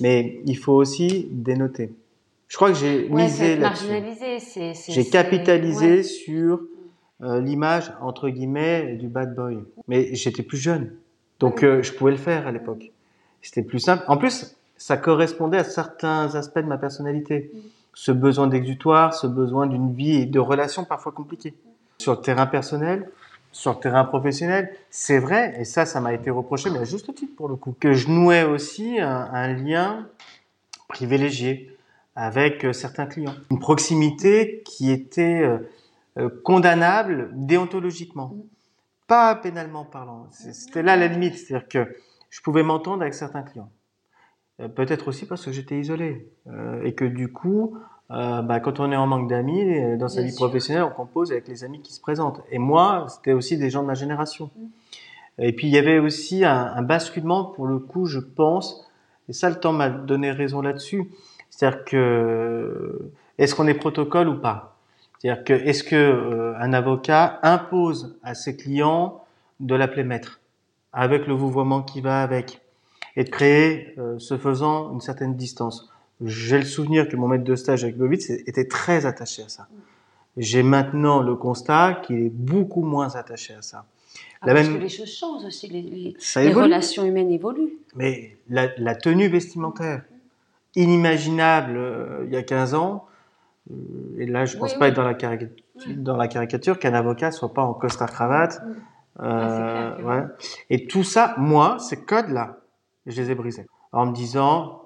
mais il faut aussi dénoter. Je crois que j'ai Ouais, misé là-dessus. J'ai capitalisé ouais. sur euh, l'image entre guillemets du bad boy. Mais j'étais plus jeune, donc euh, je pouvais le faire à l'époque. C'était plus simple. En plus, ça correspondait à certains aspects de ma personnalité. Mm. Ce besoin d'exutoire, ce besoin d'une vie et de relations parfois compliquées. Sur le terrain personnel, sur le terrain professionnel, c'est vrai, et ça, ça m'a été reproché, mais à juste titre pour le coup, que je nouais aussi un, lien privilégié avec euh, certains clients. Une proximité qui était euh, euh, condamnable déontologiquement, pas pénalement parlant. C'était là la limite, c'est-à-dire que je pouvais m'entendre avec certains clients. Peut-être aussi parce que j'étais isolé et que du coup, euh, bah, quand on est en manque d'amis euh, dans sa Bien vie sûr. professionnelle, on compose avec les amis qui se présentent. Et moi, c'était aussi des gens de ma génération. Et puis il y avait aussi un, un basculement pour le coup, je pense, et ça le temps m'a donné raison là-dessus. C'est-à-dire que est-ce qu'on est protocole ou pas? C'est-à-dire que est-ce que euh, un avocat impose à ses clients de l'appeler maître avec le vouvoiement qui va avec et de créer, euh, ce faisant, une certaine distance? J'ai le souvenir que mon maître de stage avec Bovitz était très attaché à ça. J'ai maintenant le constat qu'il est beaucoup moins attaché à ça. Ah, La parce même- que les choses changent aussi, les, relations humaines évoluent. Mais la, la tenue vestimentaire, inimaginable euh, il y a 15 ans, euh, et là je Oui, pense oui. pas être dans la, caricature, dans la caricature qu'un avocat soit pas en costard-cravate. Euh, Ah, ouais. Et tout ça, moi, ces codes-là, je les ai brisés. En me disant,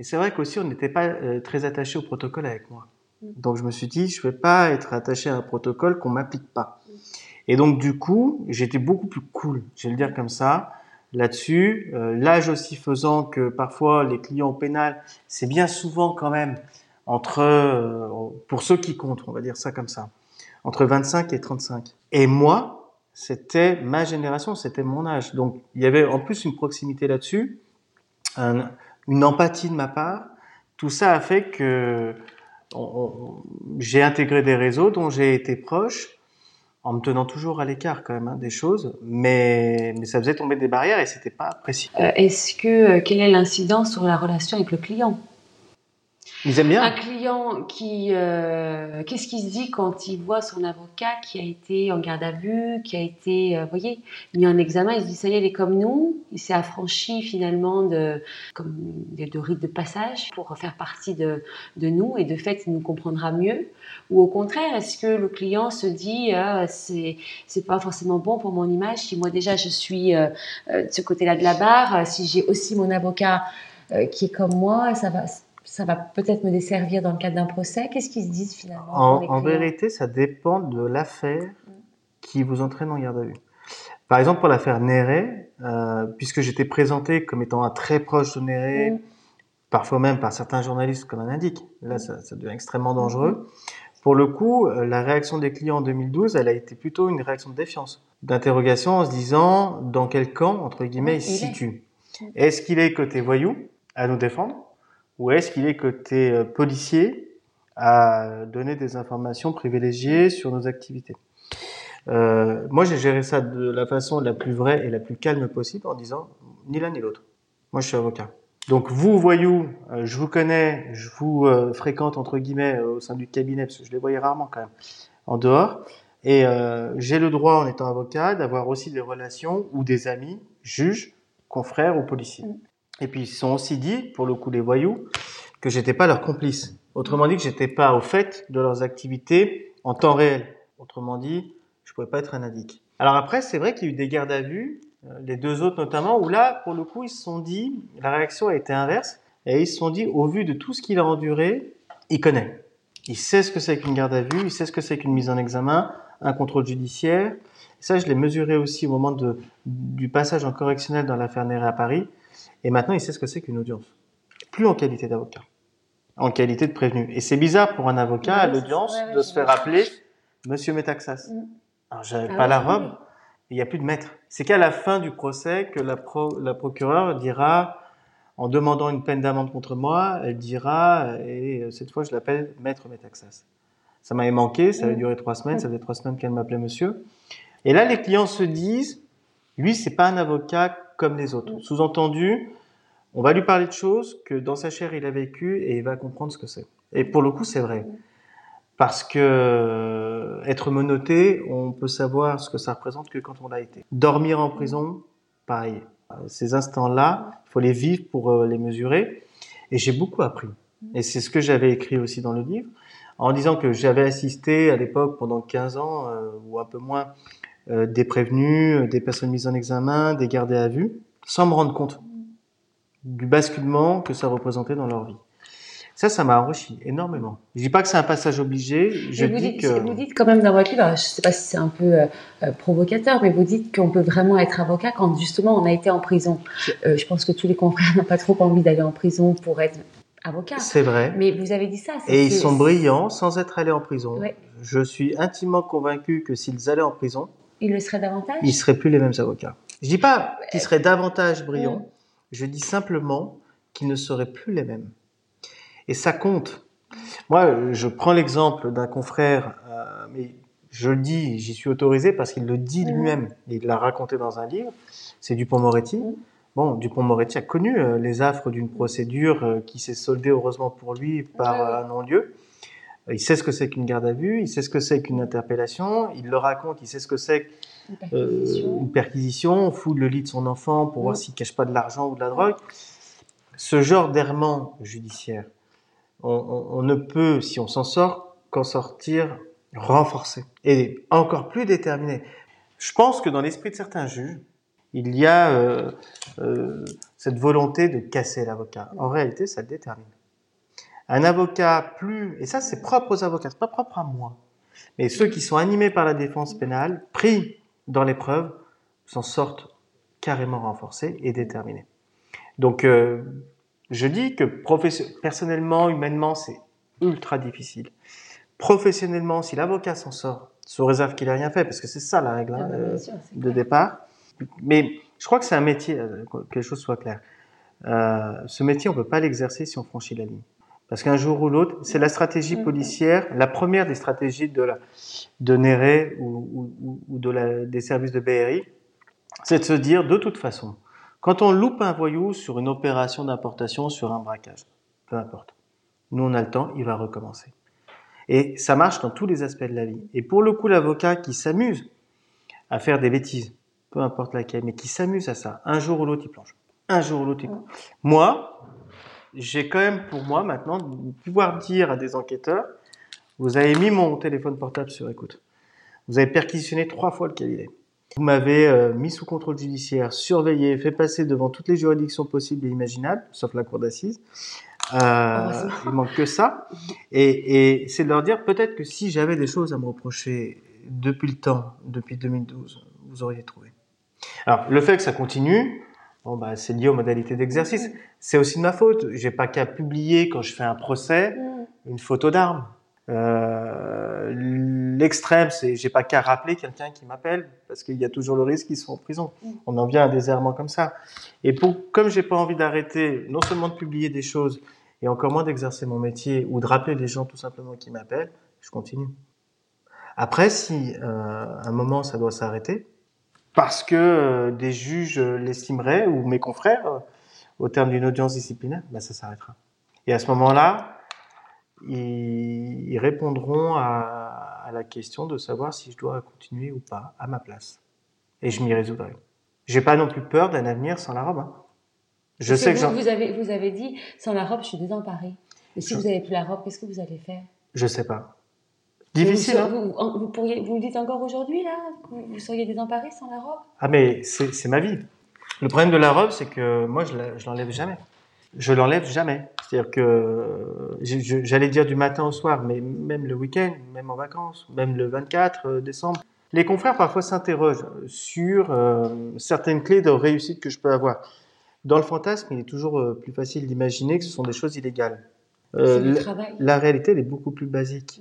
et c'est vrai qu'aussi on n'était pas euh, très attaché au protocole avec moi. Mm. Donc je me suis dit, je vais pas être attaché à un protocole qu'on m'applique pas. Et donc du coup, j'étais beaucoup plus cool, je vais le dire comme ça, là-dessus. Euh, L'âge aussi faisant que parfois les clients pénal, c'est bien souvent quand même entre, euh, pour ceux qui comptent, on va dire ça comme ça, entre 25 et 35. Et moi, c'était ma génération, c'était mon âge. Donc il y avait en plus une proximité là-dessus, un- une empathie de ma part. Tout ça a fait que j'ai intégré des réseaux dont j'ai été proche en me tenant toujours à l'écart quand même hein, des choses, mais, mais ça faisait tomber des barrières et c'était pas apprécié. Euh, Est-ce que euh, quelle est l'incidence sur la relation avec le client? Ils aiment bien. Un client qui, euh, qu'est-ce qu'il se dit quand il voit son avocat qui a été en garde à vue, qui a été, euh, vous voyez, mis en examen, il se dit ça y est, il est comme nous, il s'est affranchi finalement de, comme de, rites de passage pour faire partie de, de nous et de fait il nous comprendra mieux. Ou au contraire, est-ce que le client se dit euh, c'est c'est pas forcément bon pour mon image si moi déjà je suis euh, de ce côté-là de la barre, si j'ai aussi mon avocat qui est comme moi, ça va ça va peut-être me desservir dans le cadre d'un procès. Qu'est-ce qu'ils se disent finalement En, vérité, ça dépend de l'affaire qui vous entraîne en garde à vue. Par exemple, pour l'affaire Néret, euh, puisque j'étais présenté comme étant un très proche de Néret, Mm. parfois même par certains journalistes comme un indique. Là, ça, ça devient extrêmement dangereux. Pour le coup, euh, la réaction des clients en 2012, elle a été plutôt une réaction de défiance, d'interrogation en se disant dans quel camp, entre guillemets, il se situe? Est-ce qu'il est côté voyou à nous défendre? Ou est-ce qu'il est côté euh, policier à donner des informations privilégiées sur nos activités? Euh, Moi, j'ai géré ça de la façon la plus vraie et la plus calme possible en disant ni l'un ni l'autre. Moi, je suis avocat. Donc vous, voyous, euh, je vous connais, je vous fréquente entre guillemets au sein du cabinet, parce que je les voyais rarement quand même, en dehors. Et j'ai le droit, en étant avocat, d'avoir aussi des relations ou des amis, juges, confrères ou policiers. Et puis ils sont aussi dit, pour le coup les voyous, que j'étais pas leur complice. Autrement dit, que j'étais pas au fait de leurs activités en temps réel. Autrement dit, je pouvais pas être un addict. Alors après, c'est vrai qu'il y a eu des gardes à vue euh, les deux autres notamment, où là, pour le coup, ils se sont dit, la réaction a été inverse, et ils se sont dit, au vu de tout ce qu'il a enduré, il connaît. Il sait ce que c'est qu'une garde à vue, il sait ce que c'est qu'une mise en examen, un contrôle judiciaire. ça, je l'ai mesuré aussi au moment de, du passage en correctionnel dans l'affaire Néré à Paris. Et maintenant, il sait ce que c'est qu'une audience. Plus en qualité d'avocat, en qualité de prévenu. Et c'est bizarre pour un avocat à l'audience de se faire appeler Monsieur Métaxas. Mm. Alors, j'avais ah pas la robe il n'y a plus de maître. C'est qu'à la fin du procès que la, pro, la procureure dira, en demandant une peine d'amende contre moi, elle dira, et cette fois je l'appelle maître Métaxas. Ça m'avait manqué, ça avait duré trois semaines, ça faisait trois semaines qu'elle m'appelait monsieur. Et là, les clients se disent, lui, c'est pas un avocat comme les autres. Sous-entendu, on va lui parler de choses que dans sa chair il a vécu et il va comprendre ce que c'est. Et pour le coup, c'est vrai parce que euh, être menotté, on peut savoir ce que ça représente que quand on l'a été. Dormir en prison, pareil. Ces instants-là, il faut les vivre pour euh, les mesurer. Et j'ai beaucoup appris. Et c'est ce que j'avais écrit aussi dans le livre, en disant que j'avais assisté à l'époque pendant 15 ans, euh, ou un peu moins, des prévenus, des personnes mises en examen, des gardés à vue, sans me rendre compte du basculement que ça représentait dans leur vie. Ça, ça m'a enrichi énormément. Je dis pas que c'est un passage obligé. Je vous dis dites, que vous dites quand même dans votre livre, je ne sais pas si c'est un peu euh, euh, provocateur, mais vous dites qu'on peut vraiment être avocat quand justement on a été en prison. Euh, je pense que tous les confrères <laughs> n'ont pas trop envie d'aller en prison pour être avocat. C'est vrai. Mais vous avez dit ça. Et ils sont brillants sans être allés en prison. Je suis intimement convaincu que s'ils allaient en prison, ils le seraient davantage. Ils seraient plus les mêmes avocats. Je dis pas qu'ils seraient davantage brillants. Je dis simplement qu'ils ne seraient plus les mêmes. Et ça compte. Moi, je prends l'exemple d'un confrère, euh, mais je le dis, j'y suis autorisé parce qu'il le dit lui-même. Il l'a raconté dans un livre. C'est Dupont-Moretti. Bon, Dupont-Moretti a connu euh, les affres d'une procédure euh, qui s'est soldée heureusement pour lui par un non-lieu. Il sait ce que c'est qu'une garde à vue, il sait ce que c'est qu'une interpellation, il le raconte, il sait ce que c'est qu'une perquisition, on fout le lit de son enfant pour voir s'il cache pas de l'argent ou de la drogue. Ce genre d'errement judiciaire, on, ne peut, si on s'en sort, qu'en sortir renforcé et encore plus déterminé. Je pense que dans l'esprit de certains juges, il y a euh, euh, cette volonté de casser l'avocat. En réalité, ça le détermine. Un avocat plus, et ça c'est propre aux avocats, c'est pas propre à moi, mais ceux qui sont animés par la défense pénale, pris dans l'épreuve, s'en sortent carrément renforcés et déterminés. Donc, euh, je dis que personnellement, humainement, c'est ultra difficile. Professionnellement, si l'avocat s'en sort, sous réserve qu'il ait rien fait, parce que c'est ça la règle hein, ah euh, de départ. Mais je crois que c'est un métier, euh, que les choses soient claires. Euh, ce métier, on peut pas l'exercer si on franchit la ligne. Parce qu'un jour ou l'autre, c'est la stratégie policière, la première des stratégies de, la, de Néré ou, ou, ou de la, des services de BRI, c'est de se dire, de toute façon, quand on loupe un voyou sur une opération d'importation, sur un braquage, peu importe. Nous, on a le temps, il va recommencer. Et ça marche dans tous les aspects de la vie. Et pour le coup, l'avocat qui s'amuse à faire des bêtises, peu importe laquelle, mais qui s'amuse à ça, un jour ou l'autre, il plonge. Un jour ou l'autre, il plonge. Moi, j'ai quand même pour moi maintenant de pouvoir dire à des enquêteurs, vous avez mis mon téléphone portable sur écoute. Vous avez perquisitionné trois fois le cabinet. Vous m'avez euh, mis sous contrôle judiciaire, surveillé, fait passer devant toutes les juridictions possibles et imaginables, sauf la cour d'assises. Euh, il manque que ça. Et, et c'est de leur dire peut-être que si j'avais des choses à me reprocher depuis le temps, depuis 2012, vous auriez trouvé. Alors, le fait que ça continue, Bon, bah, c'est lié aux modalités d'exercice. Mm. C'est aussi de ma faute. J'ai pas qu'à publier quand je fais un procès Mm. une photo d'arme. Euh, L'extrême, c'est j'ai pas qu'à rappeler quelqu'un qui m'appelle parce qu'il y a toujours le risque qu'ils soient en prison. Mm. On en vient à des errements comme ça. Et pour, comme j'ai pas envie d'arrêter, non seulement de publier des choses et encore moins d'exercer mon métier ou de rappeler les gens tout simplement qui m'appellent, je continue. Après, si euh, à un moment ça doit s'arrêter, parce que euh, des juges l'estimeraient ou mes confrères euh, au terme d'une audience disciplinaire, ben ça s'arrêtera. Et à ce moment-là, ils, ils répondront à, à la question de savoir si je dois continuer ou pas à ma place. Et je m'y résoudrai. J'ai pas non plus peur d'un avenir sans la robe. hein. Je sais que vous, vous avez, vous avez dit, sans la robe, je suis désemparée. Mais si Je- vous avez plus la robe, qu'est-ce que vous allez faire? Je sais pas. Difficile. Vous, hein vous, vous pourriez, vous le dites encore aujourd'hui, là? Vous, vous seriez désemparée sans la robe? Ah mais c'est ma vie. Le problème de la robe, c'est que moi, je je l'enlève jamais. Je l'enlève jamais. C'est-à-dire que euh, j'allais dire du matin au soir, mais même le week-end, même en vacances, même le 24 décembre. Les confrères parfois s'interrogent sur euh, certaines clés de réussite que je peux avoir. Dans le fantasme, il est toujours euh, plus facile d'imaginer que ce sont des choses illégales. Euh, C'est du la- travail. la réalité, elle est beaucoup plus basique.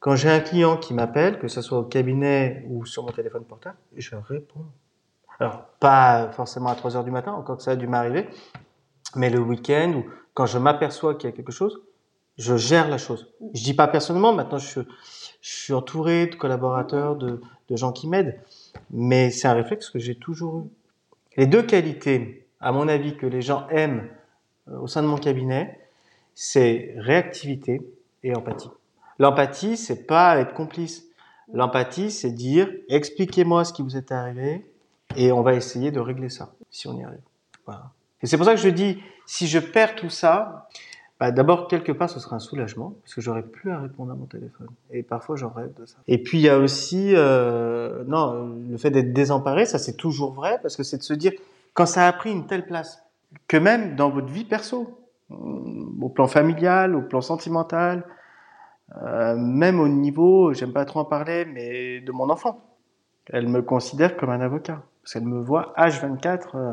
Quand j'ai un client qui m'appelle, que ce soit au cabinet ou sur mon téléphone portable, je réponds. Alors, pas forcément à 3 heures du matin, encore que ça a dû m'arriver, mais le week-end ou quand je m'aperçois qu'il y a quelque chose, je gère la chose. Je dis pas personnellement, maintenant je, suis- entouré de collaborateurs, de, de gens qui m'aident, mais c'est un réflexe que j'ai toujours eu. Les deux qualités, à mon avis, que les gens aiment euh, au sein de mon cabinet, c'est réactivité et empathie. L'empathie, c'est pas être complice. L'empathie, c'est dire expliquez-moi ce qui vous est arrivé et on va essayer de régler ça si on y arrive. Voilà. Et c'est pour ça que je dis si je perds tout ça, bah, d'abord quelque part ce sera un soulagement parce que j'aurai plus à répondre à mon téléphone et parfois j'en rêve de ça. Et puis il y a aussi euh, non le fait d'être désemparé, ça c'est toujours vrai parce que c'est de se dire quand ça a pris une telle place que même dans votre vie perso, euh, au plan familial, au plan sentimental, euh, même au niveau, j'aime pas trop en parler, mais de mon enfant. Elle me considère comme un avocat, parce qu'elle me voit H24 euh,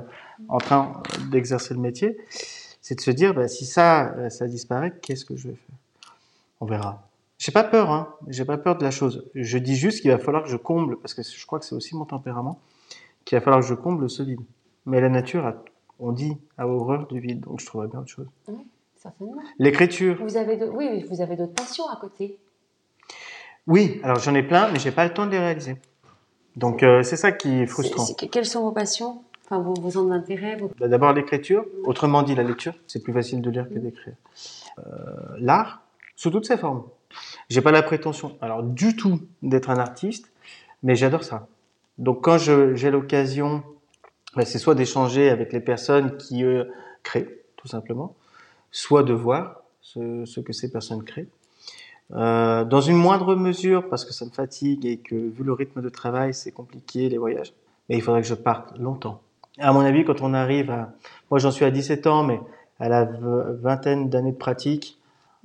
en train d'exercer le métier. C'est de se dire, bah, si ça, euh, ça disparaît, qu'est-ce que je vais faire? On verra. J'ai pas peur, hein. J'ai pas peur de la chose. Je dis juste qu'il va falloir que je comble, parce que je crois que c'est aussi mon tempérament, qu'il va falloir que je comble ce vide. Mais la nature, on dit, a horreur du vide, donc je trouverais bien autre chose. Certainement. L'écriture, Vous avez de- oui, vous avez d'autres passions à côté. oui. Alors j'en ai plein, mais j'ai pas le temps de les réaliser. Donc euh, c'est ça qui est frustrant. C'est- c'est- quelles sont vos passions? Enfin, vos, vos d'intérêt vos- Bah, D'abord l'écriture, autrement dit la lecture, c'est plus facile de lire que d'écrire. Euh, L'art, sous toutes ses formes. J'ai pas la prétention, alors du tout, d'être un artiste, mais j'adore ça. Donc quand je- j'ai l'occasion, bah, c'est soit d'échanger avec les personnes qui eux, créent, tout simplement, soit de voir ce, ce que ces personnes créent. Euh, dans une moindre mesure, parce que ça me fatigue et que vu le rythme de travail, c'est compliqué les voyages. Mais il faudrait que je parte longtemps. À mon avis, quand on arrive à, moi j'en suis à 17 ans, mais à la vingtaine d'années de pratique,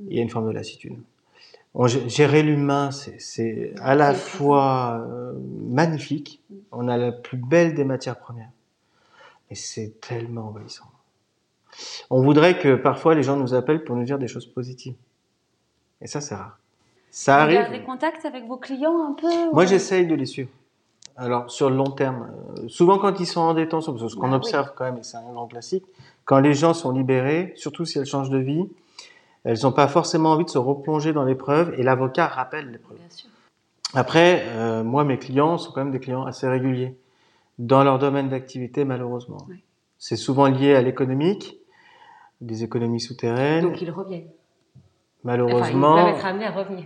il y a une forme de lassitude. On, gé- gérer l'humain, c'est- à la fois euh, magnifique. On a la plus belle des matières premières, mais c'est tellement envahissant. On voudrait que parfois les gens nous appellent pour nous dire des choses positives, et ça c'est rare. Ça Vous arrive. gardez contact avec vos clients un peu Moi, ou- j'essaye de les suivre. Alors, sur le long terme, euh, souvent quand ils sont en détention, parce que ce qu'on Bah oui. observe quand même, et c'est un grand classique, quand les gens sont libérés, surtout si elles changent de vie, elles n'ont pas forcément envie de se replonger dans l'épreuve, et l'avocat rappelle l'épreuve. Bien sûr. Après, euh, moi, mes clients sont quand même des clients assez réguliers, dans leur domaine d'activité, malheureusement. Oui. C'est souvent lié à l'économique, des économies souterraines. Donc ils reviennent. malheureusement, Enfin, ils peuvent être amenés à revenir.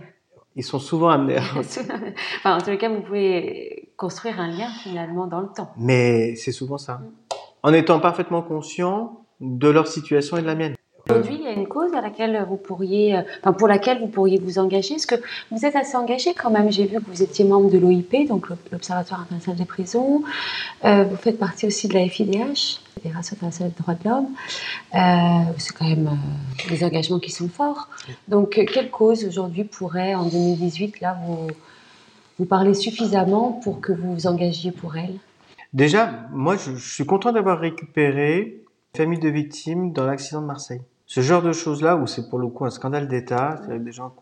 ils sont souvent amenés à <laughs> enfin, en tous les cas, vous pouvez construire un lien finalement dans le temps. Mais c'est souvent ça. En étant parfaitement conscient de leur situation et de la mienne. Aujourd'hui, il y a une cause à laquelle vous pourriez, euh, enfin, pour laquelle vous pourriez vous engager. Est-ce que vous êtes assez engagé quand même? J'ai vu que vous étiez membre de l'OIP, donc l'Observatoire international des prisons. Euh, vous faites partie aussi de la FIDH, Fédération internationale des droits de l'homme. Euh, c'est quand même euh, des engagements qui sont forts. Donc, quelle cause aujourd'hui pourrait, en 2018, là, vous, vous parler suffisamment pour que vous vous engagiez pour elle? Déjà, moi, je, je suis content d'avoir récupéré famille de victimes dans l'accident de Marseille. Ce genre de choses-là, où c'est pour le coup un scandale d'État, c'est-à-dire des gens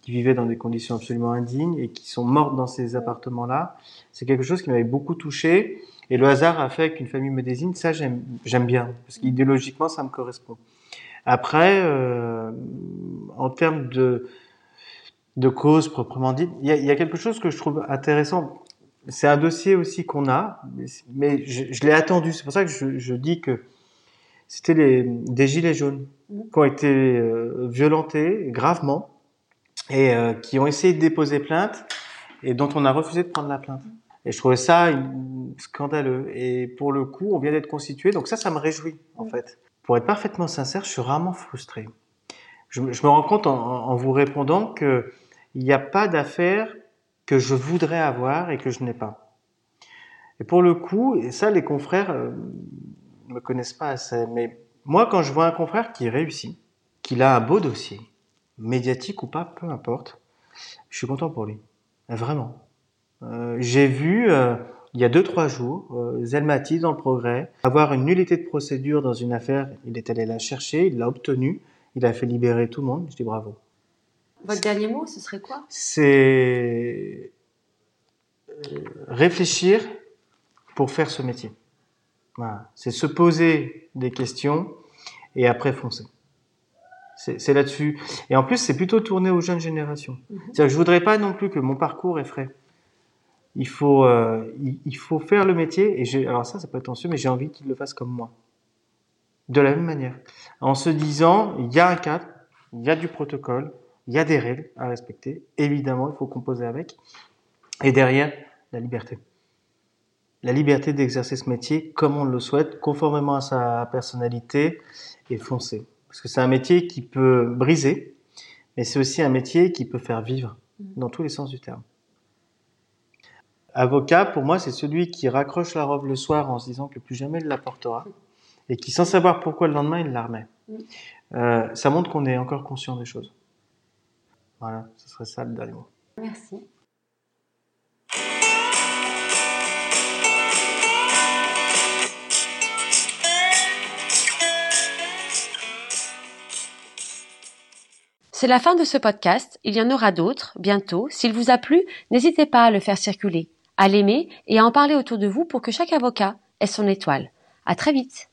qui, vivaient dans des conditions absolument indignes et qui sont morts dans ces appartements-là, c'est quelque chose qui m'avait beaucoup touché. Et le hasard a fait qu'une famille me désigne. Ça, j'aime bien, parce qu'idéologiquement, ça me correspond. Après, euh, en termes de, de cause proprement dite, il y a, quelque chose que je trouve intéressant. C'est un dossier aussi qu'on a, mais- je, l'ai attendu. C'est pour ça que je dis que c'était les, des gilets jaunes qui ont été euh, violentés gravement et euh, qui ont essayé de déposer plainte et dont on a refusé de prendre la plainte. Et je trouvais ça une- scandaleux. Et pour le coup, on vient d'être constitué, donc ça, ça me réjouit en fait. Pour être parfaitement sincère, je suis rarement frustré. Je, me- je me rends compte en, en vous répondant que il n'y a pas d'affaire que je voudrais avoir et que je n'ai pas. Et pour le coup, et ça, les confrères euh, me connaissent pas assez, mais moi, quand je vois un confrère qui réussit, qu'il a un beau dossier, médiatique ou pas, peu importe, je suis content pour lui. Vraiment. Euh, J'ai vu, euh, il y a deux, trois jours, euh, Zelmati dans le progrès, avoir une nullité de procédure dans une affaire. Il est allé la chercher, il l'a obtenue, il a fait libérer tout le monde. Je dis bravo. Votre dernier mot, ce serait quoi? C'est euh, réfléchir pour faire ce métier. Voilà. C'est se poser des questions et après foncer. C'est là-dessus. Et en plus, c'est plutôt tourné aux jeunes générations. C'est-à-dire que je voudrais pas non plus que mon parcours effraie. Il faut, euh, il, il faut faire le métier. Et alors ça, ça peut être mais j'ai envie qu'ils le fassent comme moi. De la même manière. En se disant, il y a un cadre, il y a du protocole, il y a des règles à respecter. Évidemment, il faut composer avec. Et derrière, la liberté. La liberté d'exercer ce métier comme on le souhaite, conformément à sa personnalité et foncer. Parce que c'est un métier qui peut briser, mais c'est aussi un métier qui peut faire vivre dans tous les sens du terme. Avocat, pour moi, c'est celui qui raccroche la robe le soir en se disant que plus jamais il la portera et qui, sans savoir pourquoi le lendemain, il la remet. Euh, ça montre qu'on est encore conscient des choses. Voilà, ce serait ça le dernier mot. Merci. C'est la fin de ce podcast. Il y en aura d'autres bientôt. S'il vous a plu, n'hésitez pas à le faire circuler, à l'aimer et à en parler autour de vous pour que chaque avocat ait son étoile. À très vite.